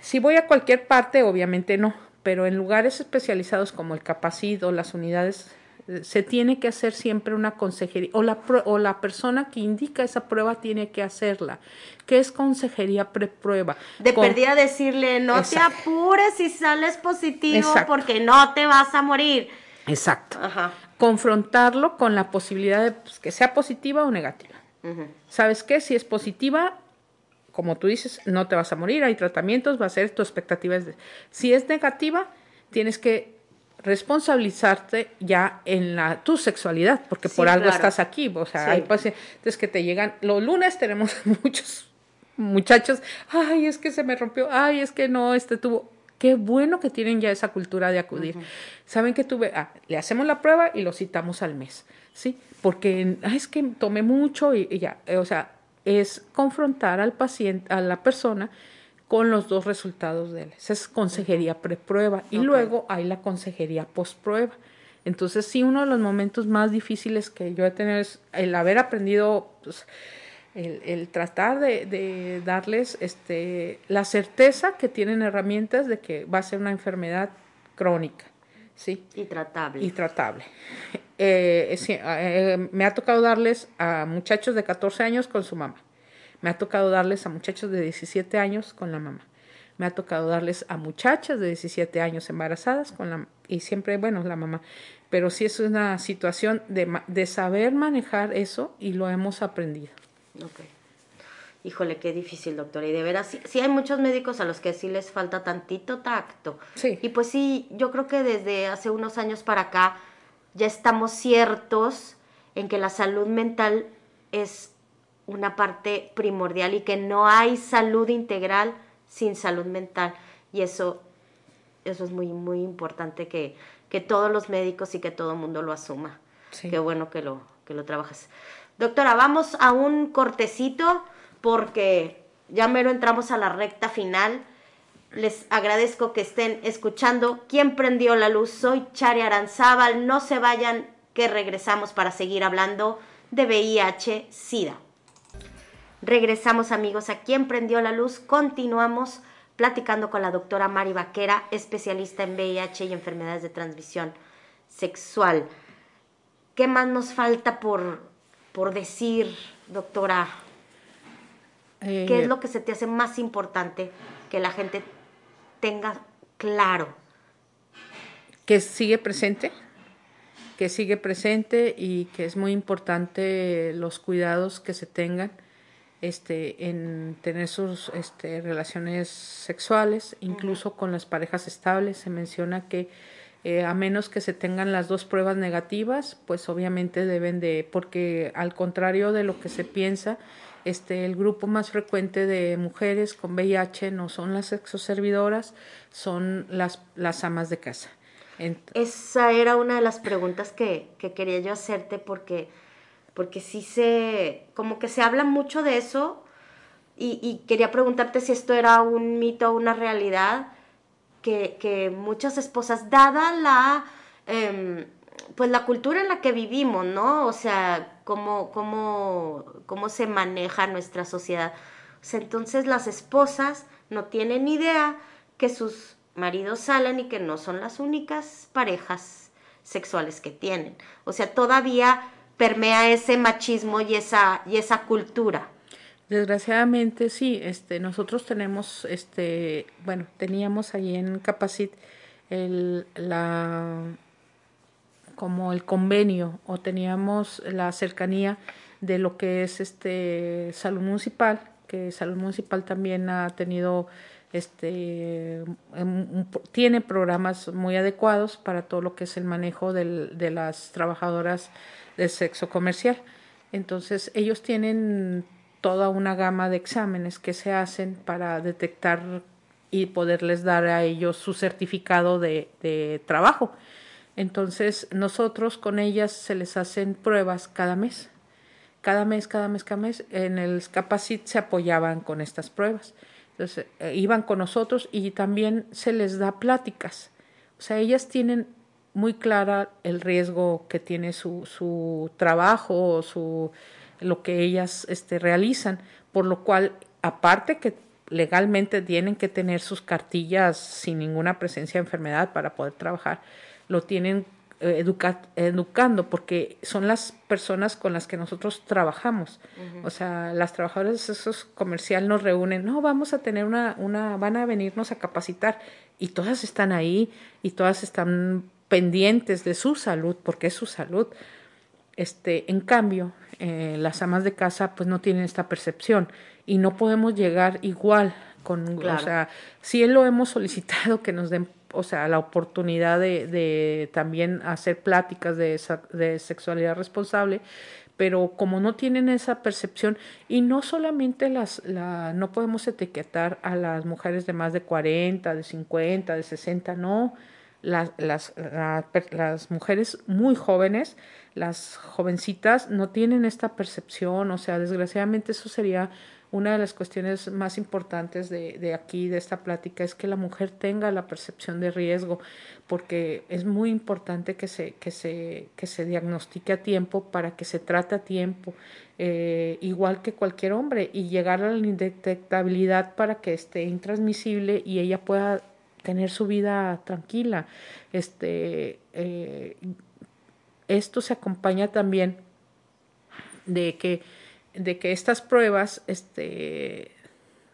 [SPEAKER 2] Si voy a cualquier parte, obviamente no, pero en lugares especializados como el Capacit o las unidades se tiene que hacer siempre una consejería o la, o la persona que indica esa prueba tiene que hacerla. ¿Qué es consejería preprueba?
[SPEAKER 1] De perdida decirle, no te apures si sales positivo porque no te vas a morir.
[SPEAKER 2] Exacto. Confrontarlo con la posibilidad de pues, que sea positiva o negativa. ¿Sabes qué? Si es positiva, como tú dices, no te vas a morir, hay tratamientos, va a ser tu expectativa. Es si es negativa, tienes que responsabilizarte ya en la tu sexualidad, porque por algo estás aquí, o sea, hay pacientes que te llegan, los lunes tenemos muchos muchachos, ay, es que se me rompió, ay, es que no, este tuvo, qué bueno que tienen ya esa cultura de acudir. Saben que tuve, ah, le hacemos la prueba y lo citamos al mes, ¿sí? Porque, ay, es que tomé mucho y, y ya, o sea, es confrontar al paciente, a la persona, con los dos resultados de él. Esa es consejería preprueba y luego hay la consejería postprueba. Entonces, sí, uno de los momentos más difíciles que yo he tenido es el haber aprendido, pues, el, tratar de, darles este, la certeza que tienen herramientas de que va a ser una enfermedad crónica. ¿sí?
[SPEAKER 1] Y tratable.
[SPEAKER 2] Y tratable. Eh, eh, me ha tocado darles a muchachos de 14 años con su mamá. Me ha tocado darles a muchachos de 17 años con la mamá. Me ha tocado darles a muchachas de 17 años embarazadas con la y siempre, bueno, la mamá. Pero sí es una situación de, de saber manejar eso y lo hemos aprendido.
[SPEAKER 1] Okay. Híjole, qué difícil, doctora. Y de veras, sí, hay muchos médicos a los que sí les falta tantito tacto.
[SPEAKER 2] Sí.
[SPEAKER 1] Y pues sí, yo creo que desde hace unos años para acá ya estamos ciertos en que la salud mental es una parte primordial y que no hay salud integral sin salud mental. Y eso, eso es muy, muy importante que, que todos los médicos y que todo el mundo lo asuma.
[SPEAKER 2] Sí.
[SPEAKER 1] Qué bueno que lo, que lo trabajas. Doctora, vamos a un cortecito porque ya mero entramos a la recta final. Les agradezco que estén escuchando. ¿Quién prendió la luz? Soy Chari Aranzábal. No se vayan, que regresamos para seguir hablando de VIH-Sida. Regresamos amigos a ¿Quién prendió la luz? Continuamos platicando con la doctora Mari Vaquera, especialista en VIH y enfermedades de transmisión sexual. ¿Qué más nos falta por, por decir, doctora?
[SPEAKER 2] Eh,
[SPEAKER 1] ¿Qué es lo que se te hace más importante que la gente tenga claro?
[SPEAKER 2] que sigue presente, que sigue presente y que es muy importante los cuidados que se tengan este, en tener sus este, relaciones sexuales, incluso con las parejas estables. Se menciona que eh, a menos que se tengan las dos pruebas negativas, pues obviamente deben de, porque al contrario de lo que se piensa, este, el grupo más frecuente de mujeres con VIH no son las sexoservidoras, son las, las amas de casa.
[SPEAKER 1] Esa era una de las preguntas que, que quería yo hacerte porque, porque sí se, como que se habla mucho de eso y, quería preguntarte si esto era un mito o una realidad, que, que muchas esposas, dada la, em, pues la cultura en la que vivimos, ¿no? O sea, cómo, cómo, cómo se maneja nuestra sociedad. Entonces las esposas no tienen idea que sus maridos salen y que no son las únicas parejas sexuales que tienen. O sea, todavía permea ese machismo y esa, y esa cultura.
[SPEAKER 2] Desgraciadamente sí, este, nosotros tenemos, este, bueno, teníamos ahí en Capacit el, la, como el convenio o teníamos la cercanía de lo que es este salud municipal, que salud municipal también ha tenido este em, tiene programas muy adecuados para todo lo que es el manejo del, de las trabajadoras del sexo comercial. Entonces, ellos tienen toda una gama de exámenes que se hacen para detectar y poderles dar a ellos su certificado de, de trabajo. Entonces, nosotros con ellas se les hacen pruebas cada mes. Cada mes, cada mes, cada mes. En el Capacit se apoyaban con estas pruebas. Entonces, eh, iban con nosotros y también se les da pláticas. O sea, ellas tienen muy clara el riesgo que tiene su, su trabajo o su, lo que ellas este, realizan, por lo cual, aparte que legalmente tienen que tener sus cartillas sin ninguna presencia de enfermedad para poder trabajar, lo tienen eh, educa educando porque son las personas con las que nosotros trabajamos. Uh -huh. O sea, las trabajadoras de sexo comercial nos reúnen, no, vamos a tener una, una, van a venirnos a capacitar y todas están ahí y todas están pendientes de su salud porque es su salud. Este, en cambio, eh, las amas de casa pues no tienen esta percepción y no podemos llegar igual con, claro. o sea, sí lo hemos solicitado que nos den o sea, la oportunidad de, de también hacer pláticas de, de, sexualidad responsable, pero como no tienen esa percepción, y no solamente las, la, no podemos etiquetar a las mujeres de más de 40, de 50, de 60, no, las, las, la, las mujeres muy jóvenes, las jovencitas no tienen esta percepción, o sea, desgraciadamente eso sería una de las cuestiones más importantes de, de, aquí, de esta plática, es que la mujer tenga la percepción de riesgo, porque es muy importante que se, que se, que se diagnostique a tiempo para que se trate a tiempo, eh, igual que cualquier hombre, y llegar a la indetectabilidad para que esté intransmisible y ella pueda tener su vida tranquila. Este, eh, esto se acompaña también de que de que estas pruebas este,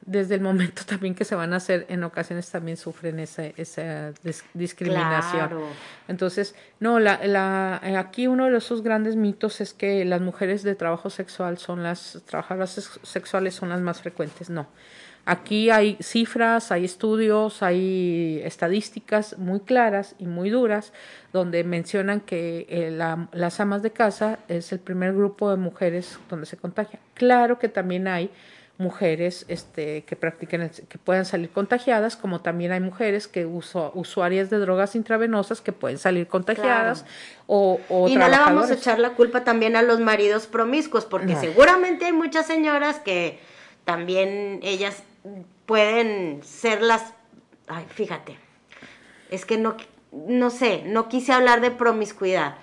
[SPEAKER 2] desde el momento también que se van a hacer, en ocasiones también sufren esa, esa discriminación. Entonces, no, la, la, aquí uno de esos grandes mitos es que las mujeres de trabajo sexual son las, trabajadoras sexuales son las más frecuentes. No. Aquí hay cifras, hay estudios, hay estadísticas muy claras y muy duras donde mencionan que eh, la, las amas de casa es el primer grupo de mujeres donde se contagia. Claro que también hay mujeres este, que practiquen, que puedan salir contagiadas, como también hay mujeres que uso, usuarias de drogas intravenosas que pueden salir contagiadas o, o,
[SPEAKER 1] Y no le vamos a echar la culpa también a los maridos promiscuos, porque seguramente hay muchas señoras que también ellas pueden ser las... Ay, fíjate, es que no, no sé, no quise hablar de promiscuidad,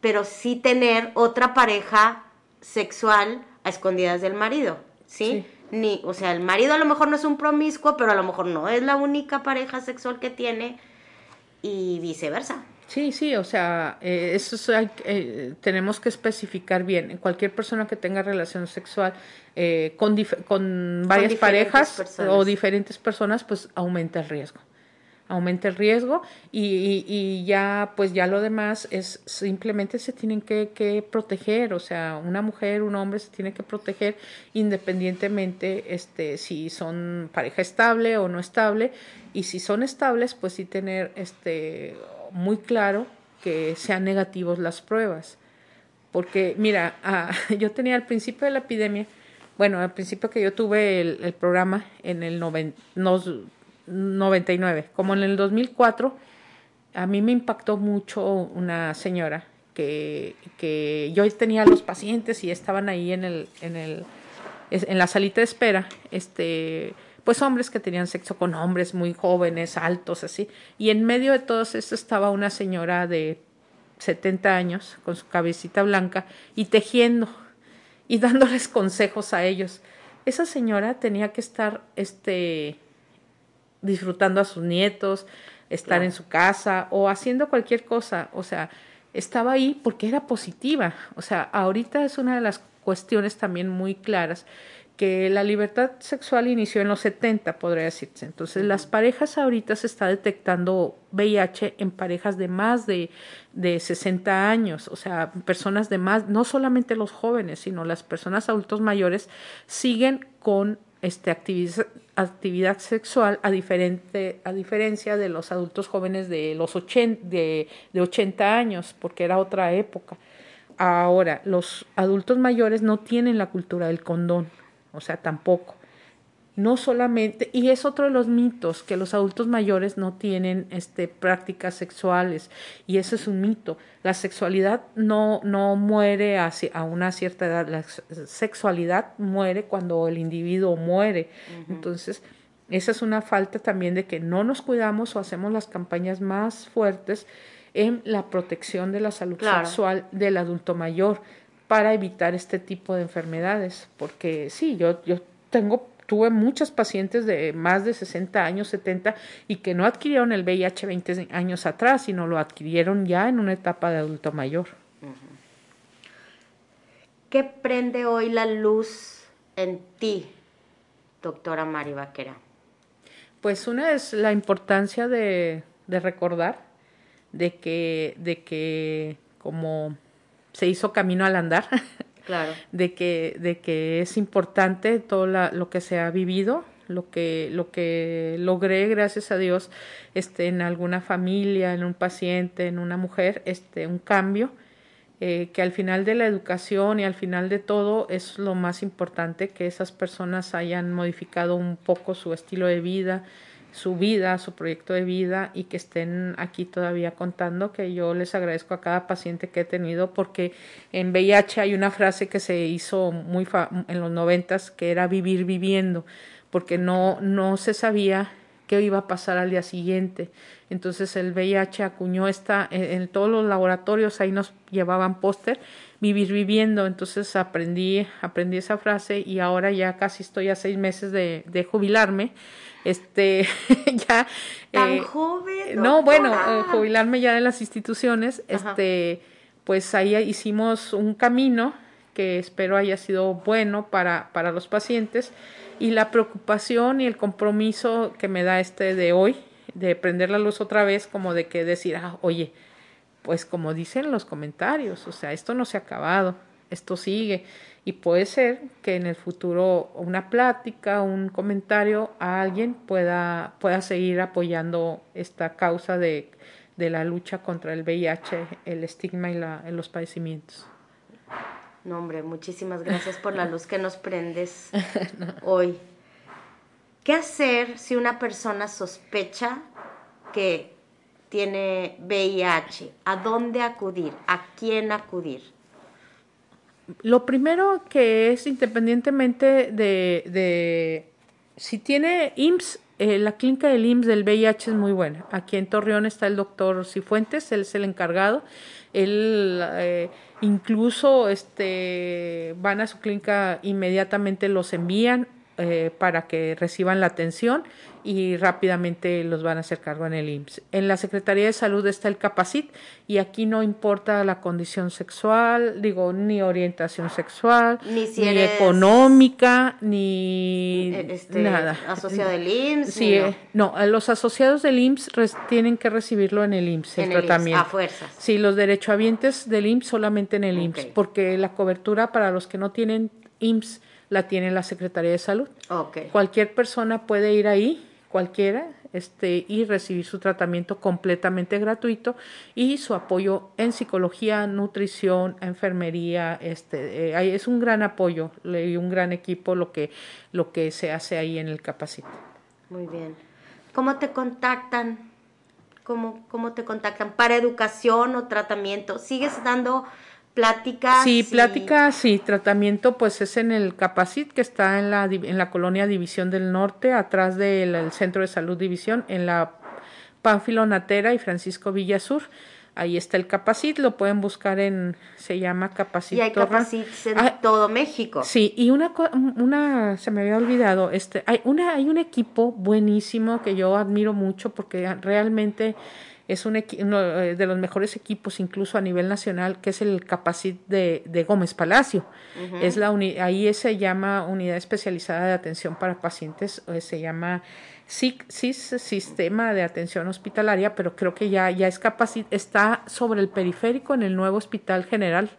[SPEAKER 1] pero sí tener otra pareja sexual a escondidas del marido, ¿sí? sí ni, o sea, el marido a lo mejor no es un promiscuo, pero a lo mejor no es la única pareja sexual que tiene y viceversa.
[SPEAKER 2] Sí, sí, o sea, eh, eso hay, eh, tenemos que especificar bien. Cualquier persona que tenga relación sexual eh, con, con varias parejas o diferentes personas, pues aumenta el riesgo. Aumenta el riesgo y, y, ya pues ya lo demás es simplemente se tienen que, que, proteger, o sea, una mujer, un hombre se tiene que proteger independientemente este si son pareja estable o no estable. Y si son estables pues sí tener este muy claro que sean negativos las pruebas. Porque mira, yo tenía al principio de la epidemia, bueno, al principio que yo tuve el, programa en el 90, 99. Como en el 2004, a mí me impactó mucho una señora que, que yo tenía los pacientes y estaban ahí en el, en el, en la salita de espera, este, pues hombres que tenían sexo con hombres muy jóvenes, altos, así. Y en medio de todo esto estaba una señora de 70 años con su cabecita blanca y tejiendo y dándoles consejos a ellos. Esa señora tenía que estar, este, disfrutando a sus nietos, estar en su casa o haciendo cualquier cosa. O sea, estaba ahí porque era positiva. O sea, ahorita es una de las cuestiones también muy claras que la libertad sexual inició en los 70, podría decirse. Entonces, las parejas ahorita se está detectando VIH en parejas de más de, de 60 años, o sea, personas de más, no solamente los jóvenes, sino las personas adultos mayores siguen con este, actividad, actividad sexual a, diferente, a diferencia de los adultos jóvenes de los 80, de, de 80 años, porque era otra época. Ahora, los adultos mayores no tienen la cultura del condón, o sea, tampoco no solamente, y es otro de los mitos, que los adultos mayores no tienen este, prácticas sexuales, y eso es un mito. La sexualidad no, no muere a, a una cierta edad, la sexualidad muere cuando el individuo muere. Entonces, esa es una falta también de que no nos cuidamos o hacemos las campañas más fuertes en la protección de la salud sexual del adulto mayor para evitar este tipo de enfermedades, porque sí, yo, yo tengo tuve muchos pacientes de más de 60 años, 70, y que no adquirieron el VIH 20 años atrás, sino lo adquirieron ya en una etapa de adulto mayor.
[SPEAKER 1] ¿Qué prende hoy la luz en ti, doctora Mari Vaquera?
[SPEAKER 2] Pues una es la importancia de, de recordar de que, de que como se hizo camino al andar,
[SPEAKER 1] Claro.
[SPEAKER 2] De que, de que es importante todo lo que se ha vivido, lo que, lo que logré, gracias a Dios, este, en alguna familia, en un paciente, en una mujer, este, un cambio, eh, que al final de la educación y al final de todo es lo más importante, que esas personas hayan modificado un poco su estilo de vida, su vida, su proyecto de vida y que estén aquí todavía contando, que yo les agradezco a cada paciente que he tenido porque en VIH hay una frase que se hizo muy en los noventas que era vivir viviendo, porque no, no se sabía qué iba a pasar al día siguiente. Entonces el VIH acuñó esta, en, todos los laboratorios ahí nos llevaban póster, vivir viviendo. Entonces aprendí, aprendí esa frase y ahora ya casi estoy a seis meses de, de jubilarme este, ya.
[SPEAKER 1] Tan eh, joven.
[SPEAKER 2] No, bueno, eh, jubilarme ya de las instituciones, este, pues ahí hicimos un camino que espero haya sido bueno para, para los pacientes y la preocupación y el compromiso que me da este de hoy, de prender la luz otra vez, como de que decir, ah, oye, pues como dicen los comentarios, o sea, esto no se ha acabado, esto sigue y puede ser que en el futuro una plática, un comentario a alguien pueda, pueda seguir apoyando esta causa de, de la lucha contra el VIH, el estigma y la, los padecimientos.
[SPEAKER 1] No, hombre, muchísimas gracias por la luz que nos prendes hoy. ¿Qué hacer si una persona sospecha que tiene VIH? ¿A dónde acudir? ¿A quién acudir?
[SPEAKER 2] Lo primero que es, independientemente de, de si tiene IMSS, eh, la clínica del IMSS del VIH es muy buena. Aquí en Torreón está el doctor Cifuentes, él es el encargado. Él eh, incluso este, van a su clínica, inmediatamente los envían eh, para que reciban la atención y rápidamente los van a hacer cargo en el IMSS. En la Secretaría de Salud está el Capacit y aquí no importa la condición sexual, digo, ni orientación sexual, ni, económica, ni este, nada.
[SPEAKER 1] Asociado del IMSS.
[SPEAKER 2] Sí, no. los asociados del IMSS tienen que recibirlo en el IMSS, el, tratamiento.
[SPEAKER 1] a fuerzas.
[SPEAKER 2] Sí, los derechohabientes del IMSS solamente en el IMSS, porque la cobertura para los que no tienen IMSS la tiene la Secretaría de Salud. Cualquier persona puede ir ahí, cualquiera, este, y recibir su tratamiento completamente gratuito y su apoyo en psicología, nutrición, enfermería, este, eh, es un gran apoyo y un gran equipo lo que, lo que se hace ahí en el Capacita.
[SPEAKER 1] Muy bien. ¿Cómo te contactan? ¿Cómo, ¿Cómo te contactan? ¿Para educación o tratamiento? ¿Sigues dando pláticas.
[SPEAKER 2] Sí, pláticas sí, tratamiento pues es en el Capacit que está en la, en la colonia División del Norte, atrás del Centro de Salud División, en la Pánfilo Natera y Francisco Villasur. Ahí está el Capacit, lo pueden buscar en, se llama Capacit.
[SPEAKER 1] Y hay Capacit en ah, todo México.
[SPEAKER 2] Sí, y una, una, se me había olvidado, este, hay una, hay un equipo buenísimo que yo admiro mucho porque realmente es un uno eh, de los mejores equipos incluso a nivel nacional, que es el Capacit de, de Gómez Palacio. es la ahí se llama Unidad Especializada de Atención para Pacientes, se llama SIC, Sistema de Atención Hospitalaria, pero creo que ya, ya es Capacit, está sobre el periférico en el nuevo Hospital General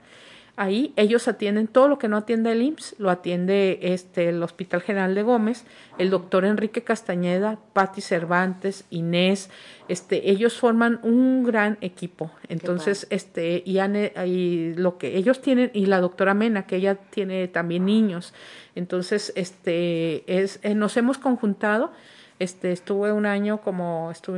[SPEAKER 2] Ahí ellos atienden todo lo que no atiende el IMSS, lo atiende este, el Hospital General de Gómez, el doctor Enrique Castañeda, Patti Cervantes, Inés, este, ellos forman un gran equipo. Entonces, este, y, y, lo que ellos tienen, y la doctora Mena, que ella tiene también niños. Entonces, este, es, eh, nos hemos conjuntado este, estuve un año como este,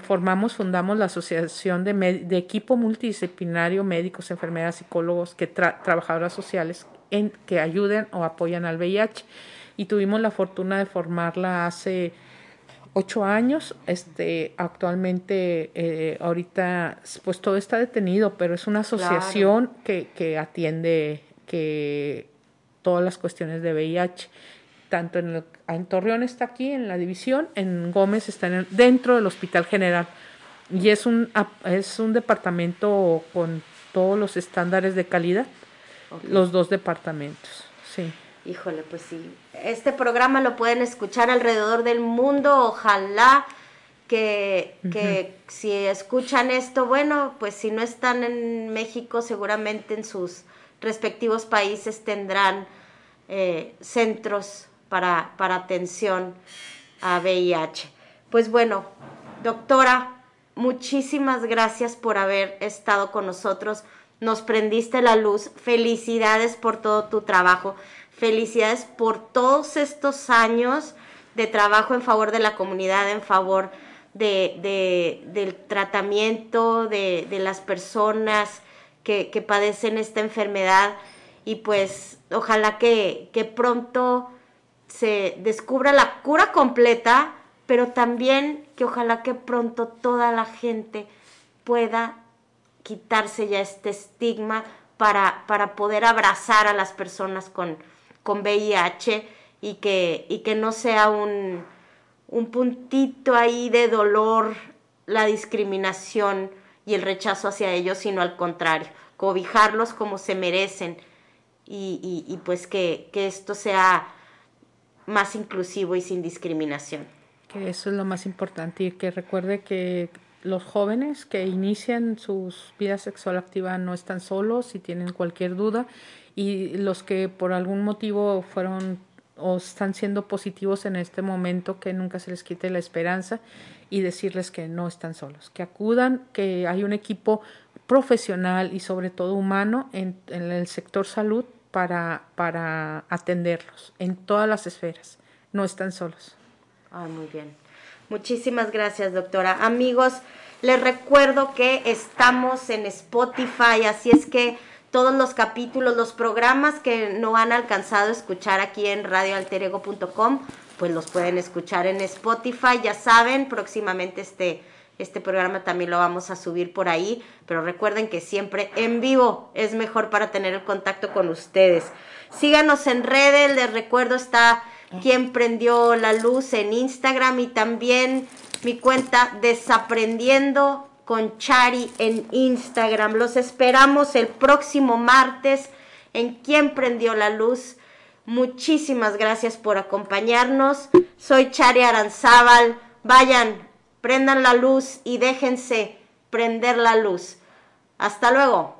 [SPEAKER 2] formamos, fundamos la Asociación de, de Equipo Multidisciplinario, médicos, enfermeras, psicólogos, que trabajadoras sociales en, que ayuden o apoyan al VIH. Y tuvimos la fortuna de formarla hace ocho años. Este, actualmente, eh, ahorita, pues todo está detenido, pero es una asociación que, que atiende que todas las cuestiones de VIH tanto en, en Torreón está aquí, en la división, en Gómez está dentro del Hospital General. Y es un, es un departamento con todos los estándares de calidad, los dos departamentos, sí.
[SPEAKER 1] Híjole, pues sí. Este programa lo pueden escuchar alrededor del mundo, ojalá que, que si escuchan esto, bueno, pues si no están en México, seguramente en sus respectivos países tendrán eh, centros para, para atención a VIH. Pues bueno, doctora, muchísimas gracias por haber estado con nosotros. Nos prendiste la luz. Felicidades por todo tu trabajo. Felicidades por todos estos años de trabajo en favor de la comunidad, en favor de, del tratamiento de, las personas que, que, padecen esta enfermedad. Y pues ojalá que, que pronto se descubra la cura completa, pero también que ojalá que pronto toda la gente pueda quitarse ya este estigma para, para poder abrazar a las personas con, con VIH y que, y que no sea un, un puntito ahí de dolor la discriminación y el rechazo hacia ellos, sino al contrario, cobijarlos como se merecen y, y, pues que, que esto sea más inclusivo y sin discriminación.
[SPEAKER 2] Que eso es lo más importante y que recuerde que los jóvenes que inician sus vidas sexual activa no están solos y tienen cualquier duda y los que por algún motivo fueron o están siendo positivos en este momento, que nunca se les quite la esperanza y decirles que no están solos, que acudan, que hay un equipo profesional y sobre todo humano en, el sector salud para, para atenderlos en todas las esferas. No están solos.
[SPEAKER 1] Ah, muy bien. Muchísimas gracias, doctora. Amigos, les recuerdo que estamos en Spotify, así es que todos los capítulos, los programas que no han alcanzado a escuchar aquí en radioalterego.com, pues los pueden escuchar en Spotify. Ya saben, próximamente este, este programa también lo vamos a subir por ahí, pero recuerden que siempre en vivo es mejor para tener el contacto con ustedes. Síganos en redes, les recuerdo está quien prendió la luz en Instagram y también mi cuenta Desaprendiendo con Chari en Instagram. Los esperamos el próximo martes en Quien prendió la luz. Muchísimas gracias por acompañarnos. Soy Chari Aranzábal. Vayan, prendan la luz y déjense prender la luz. Hasta luego.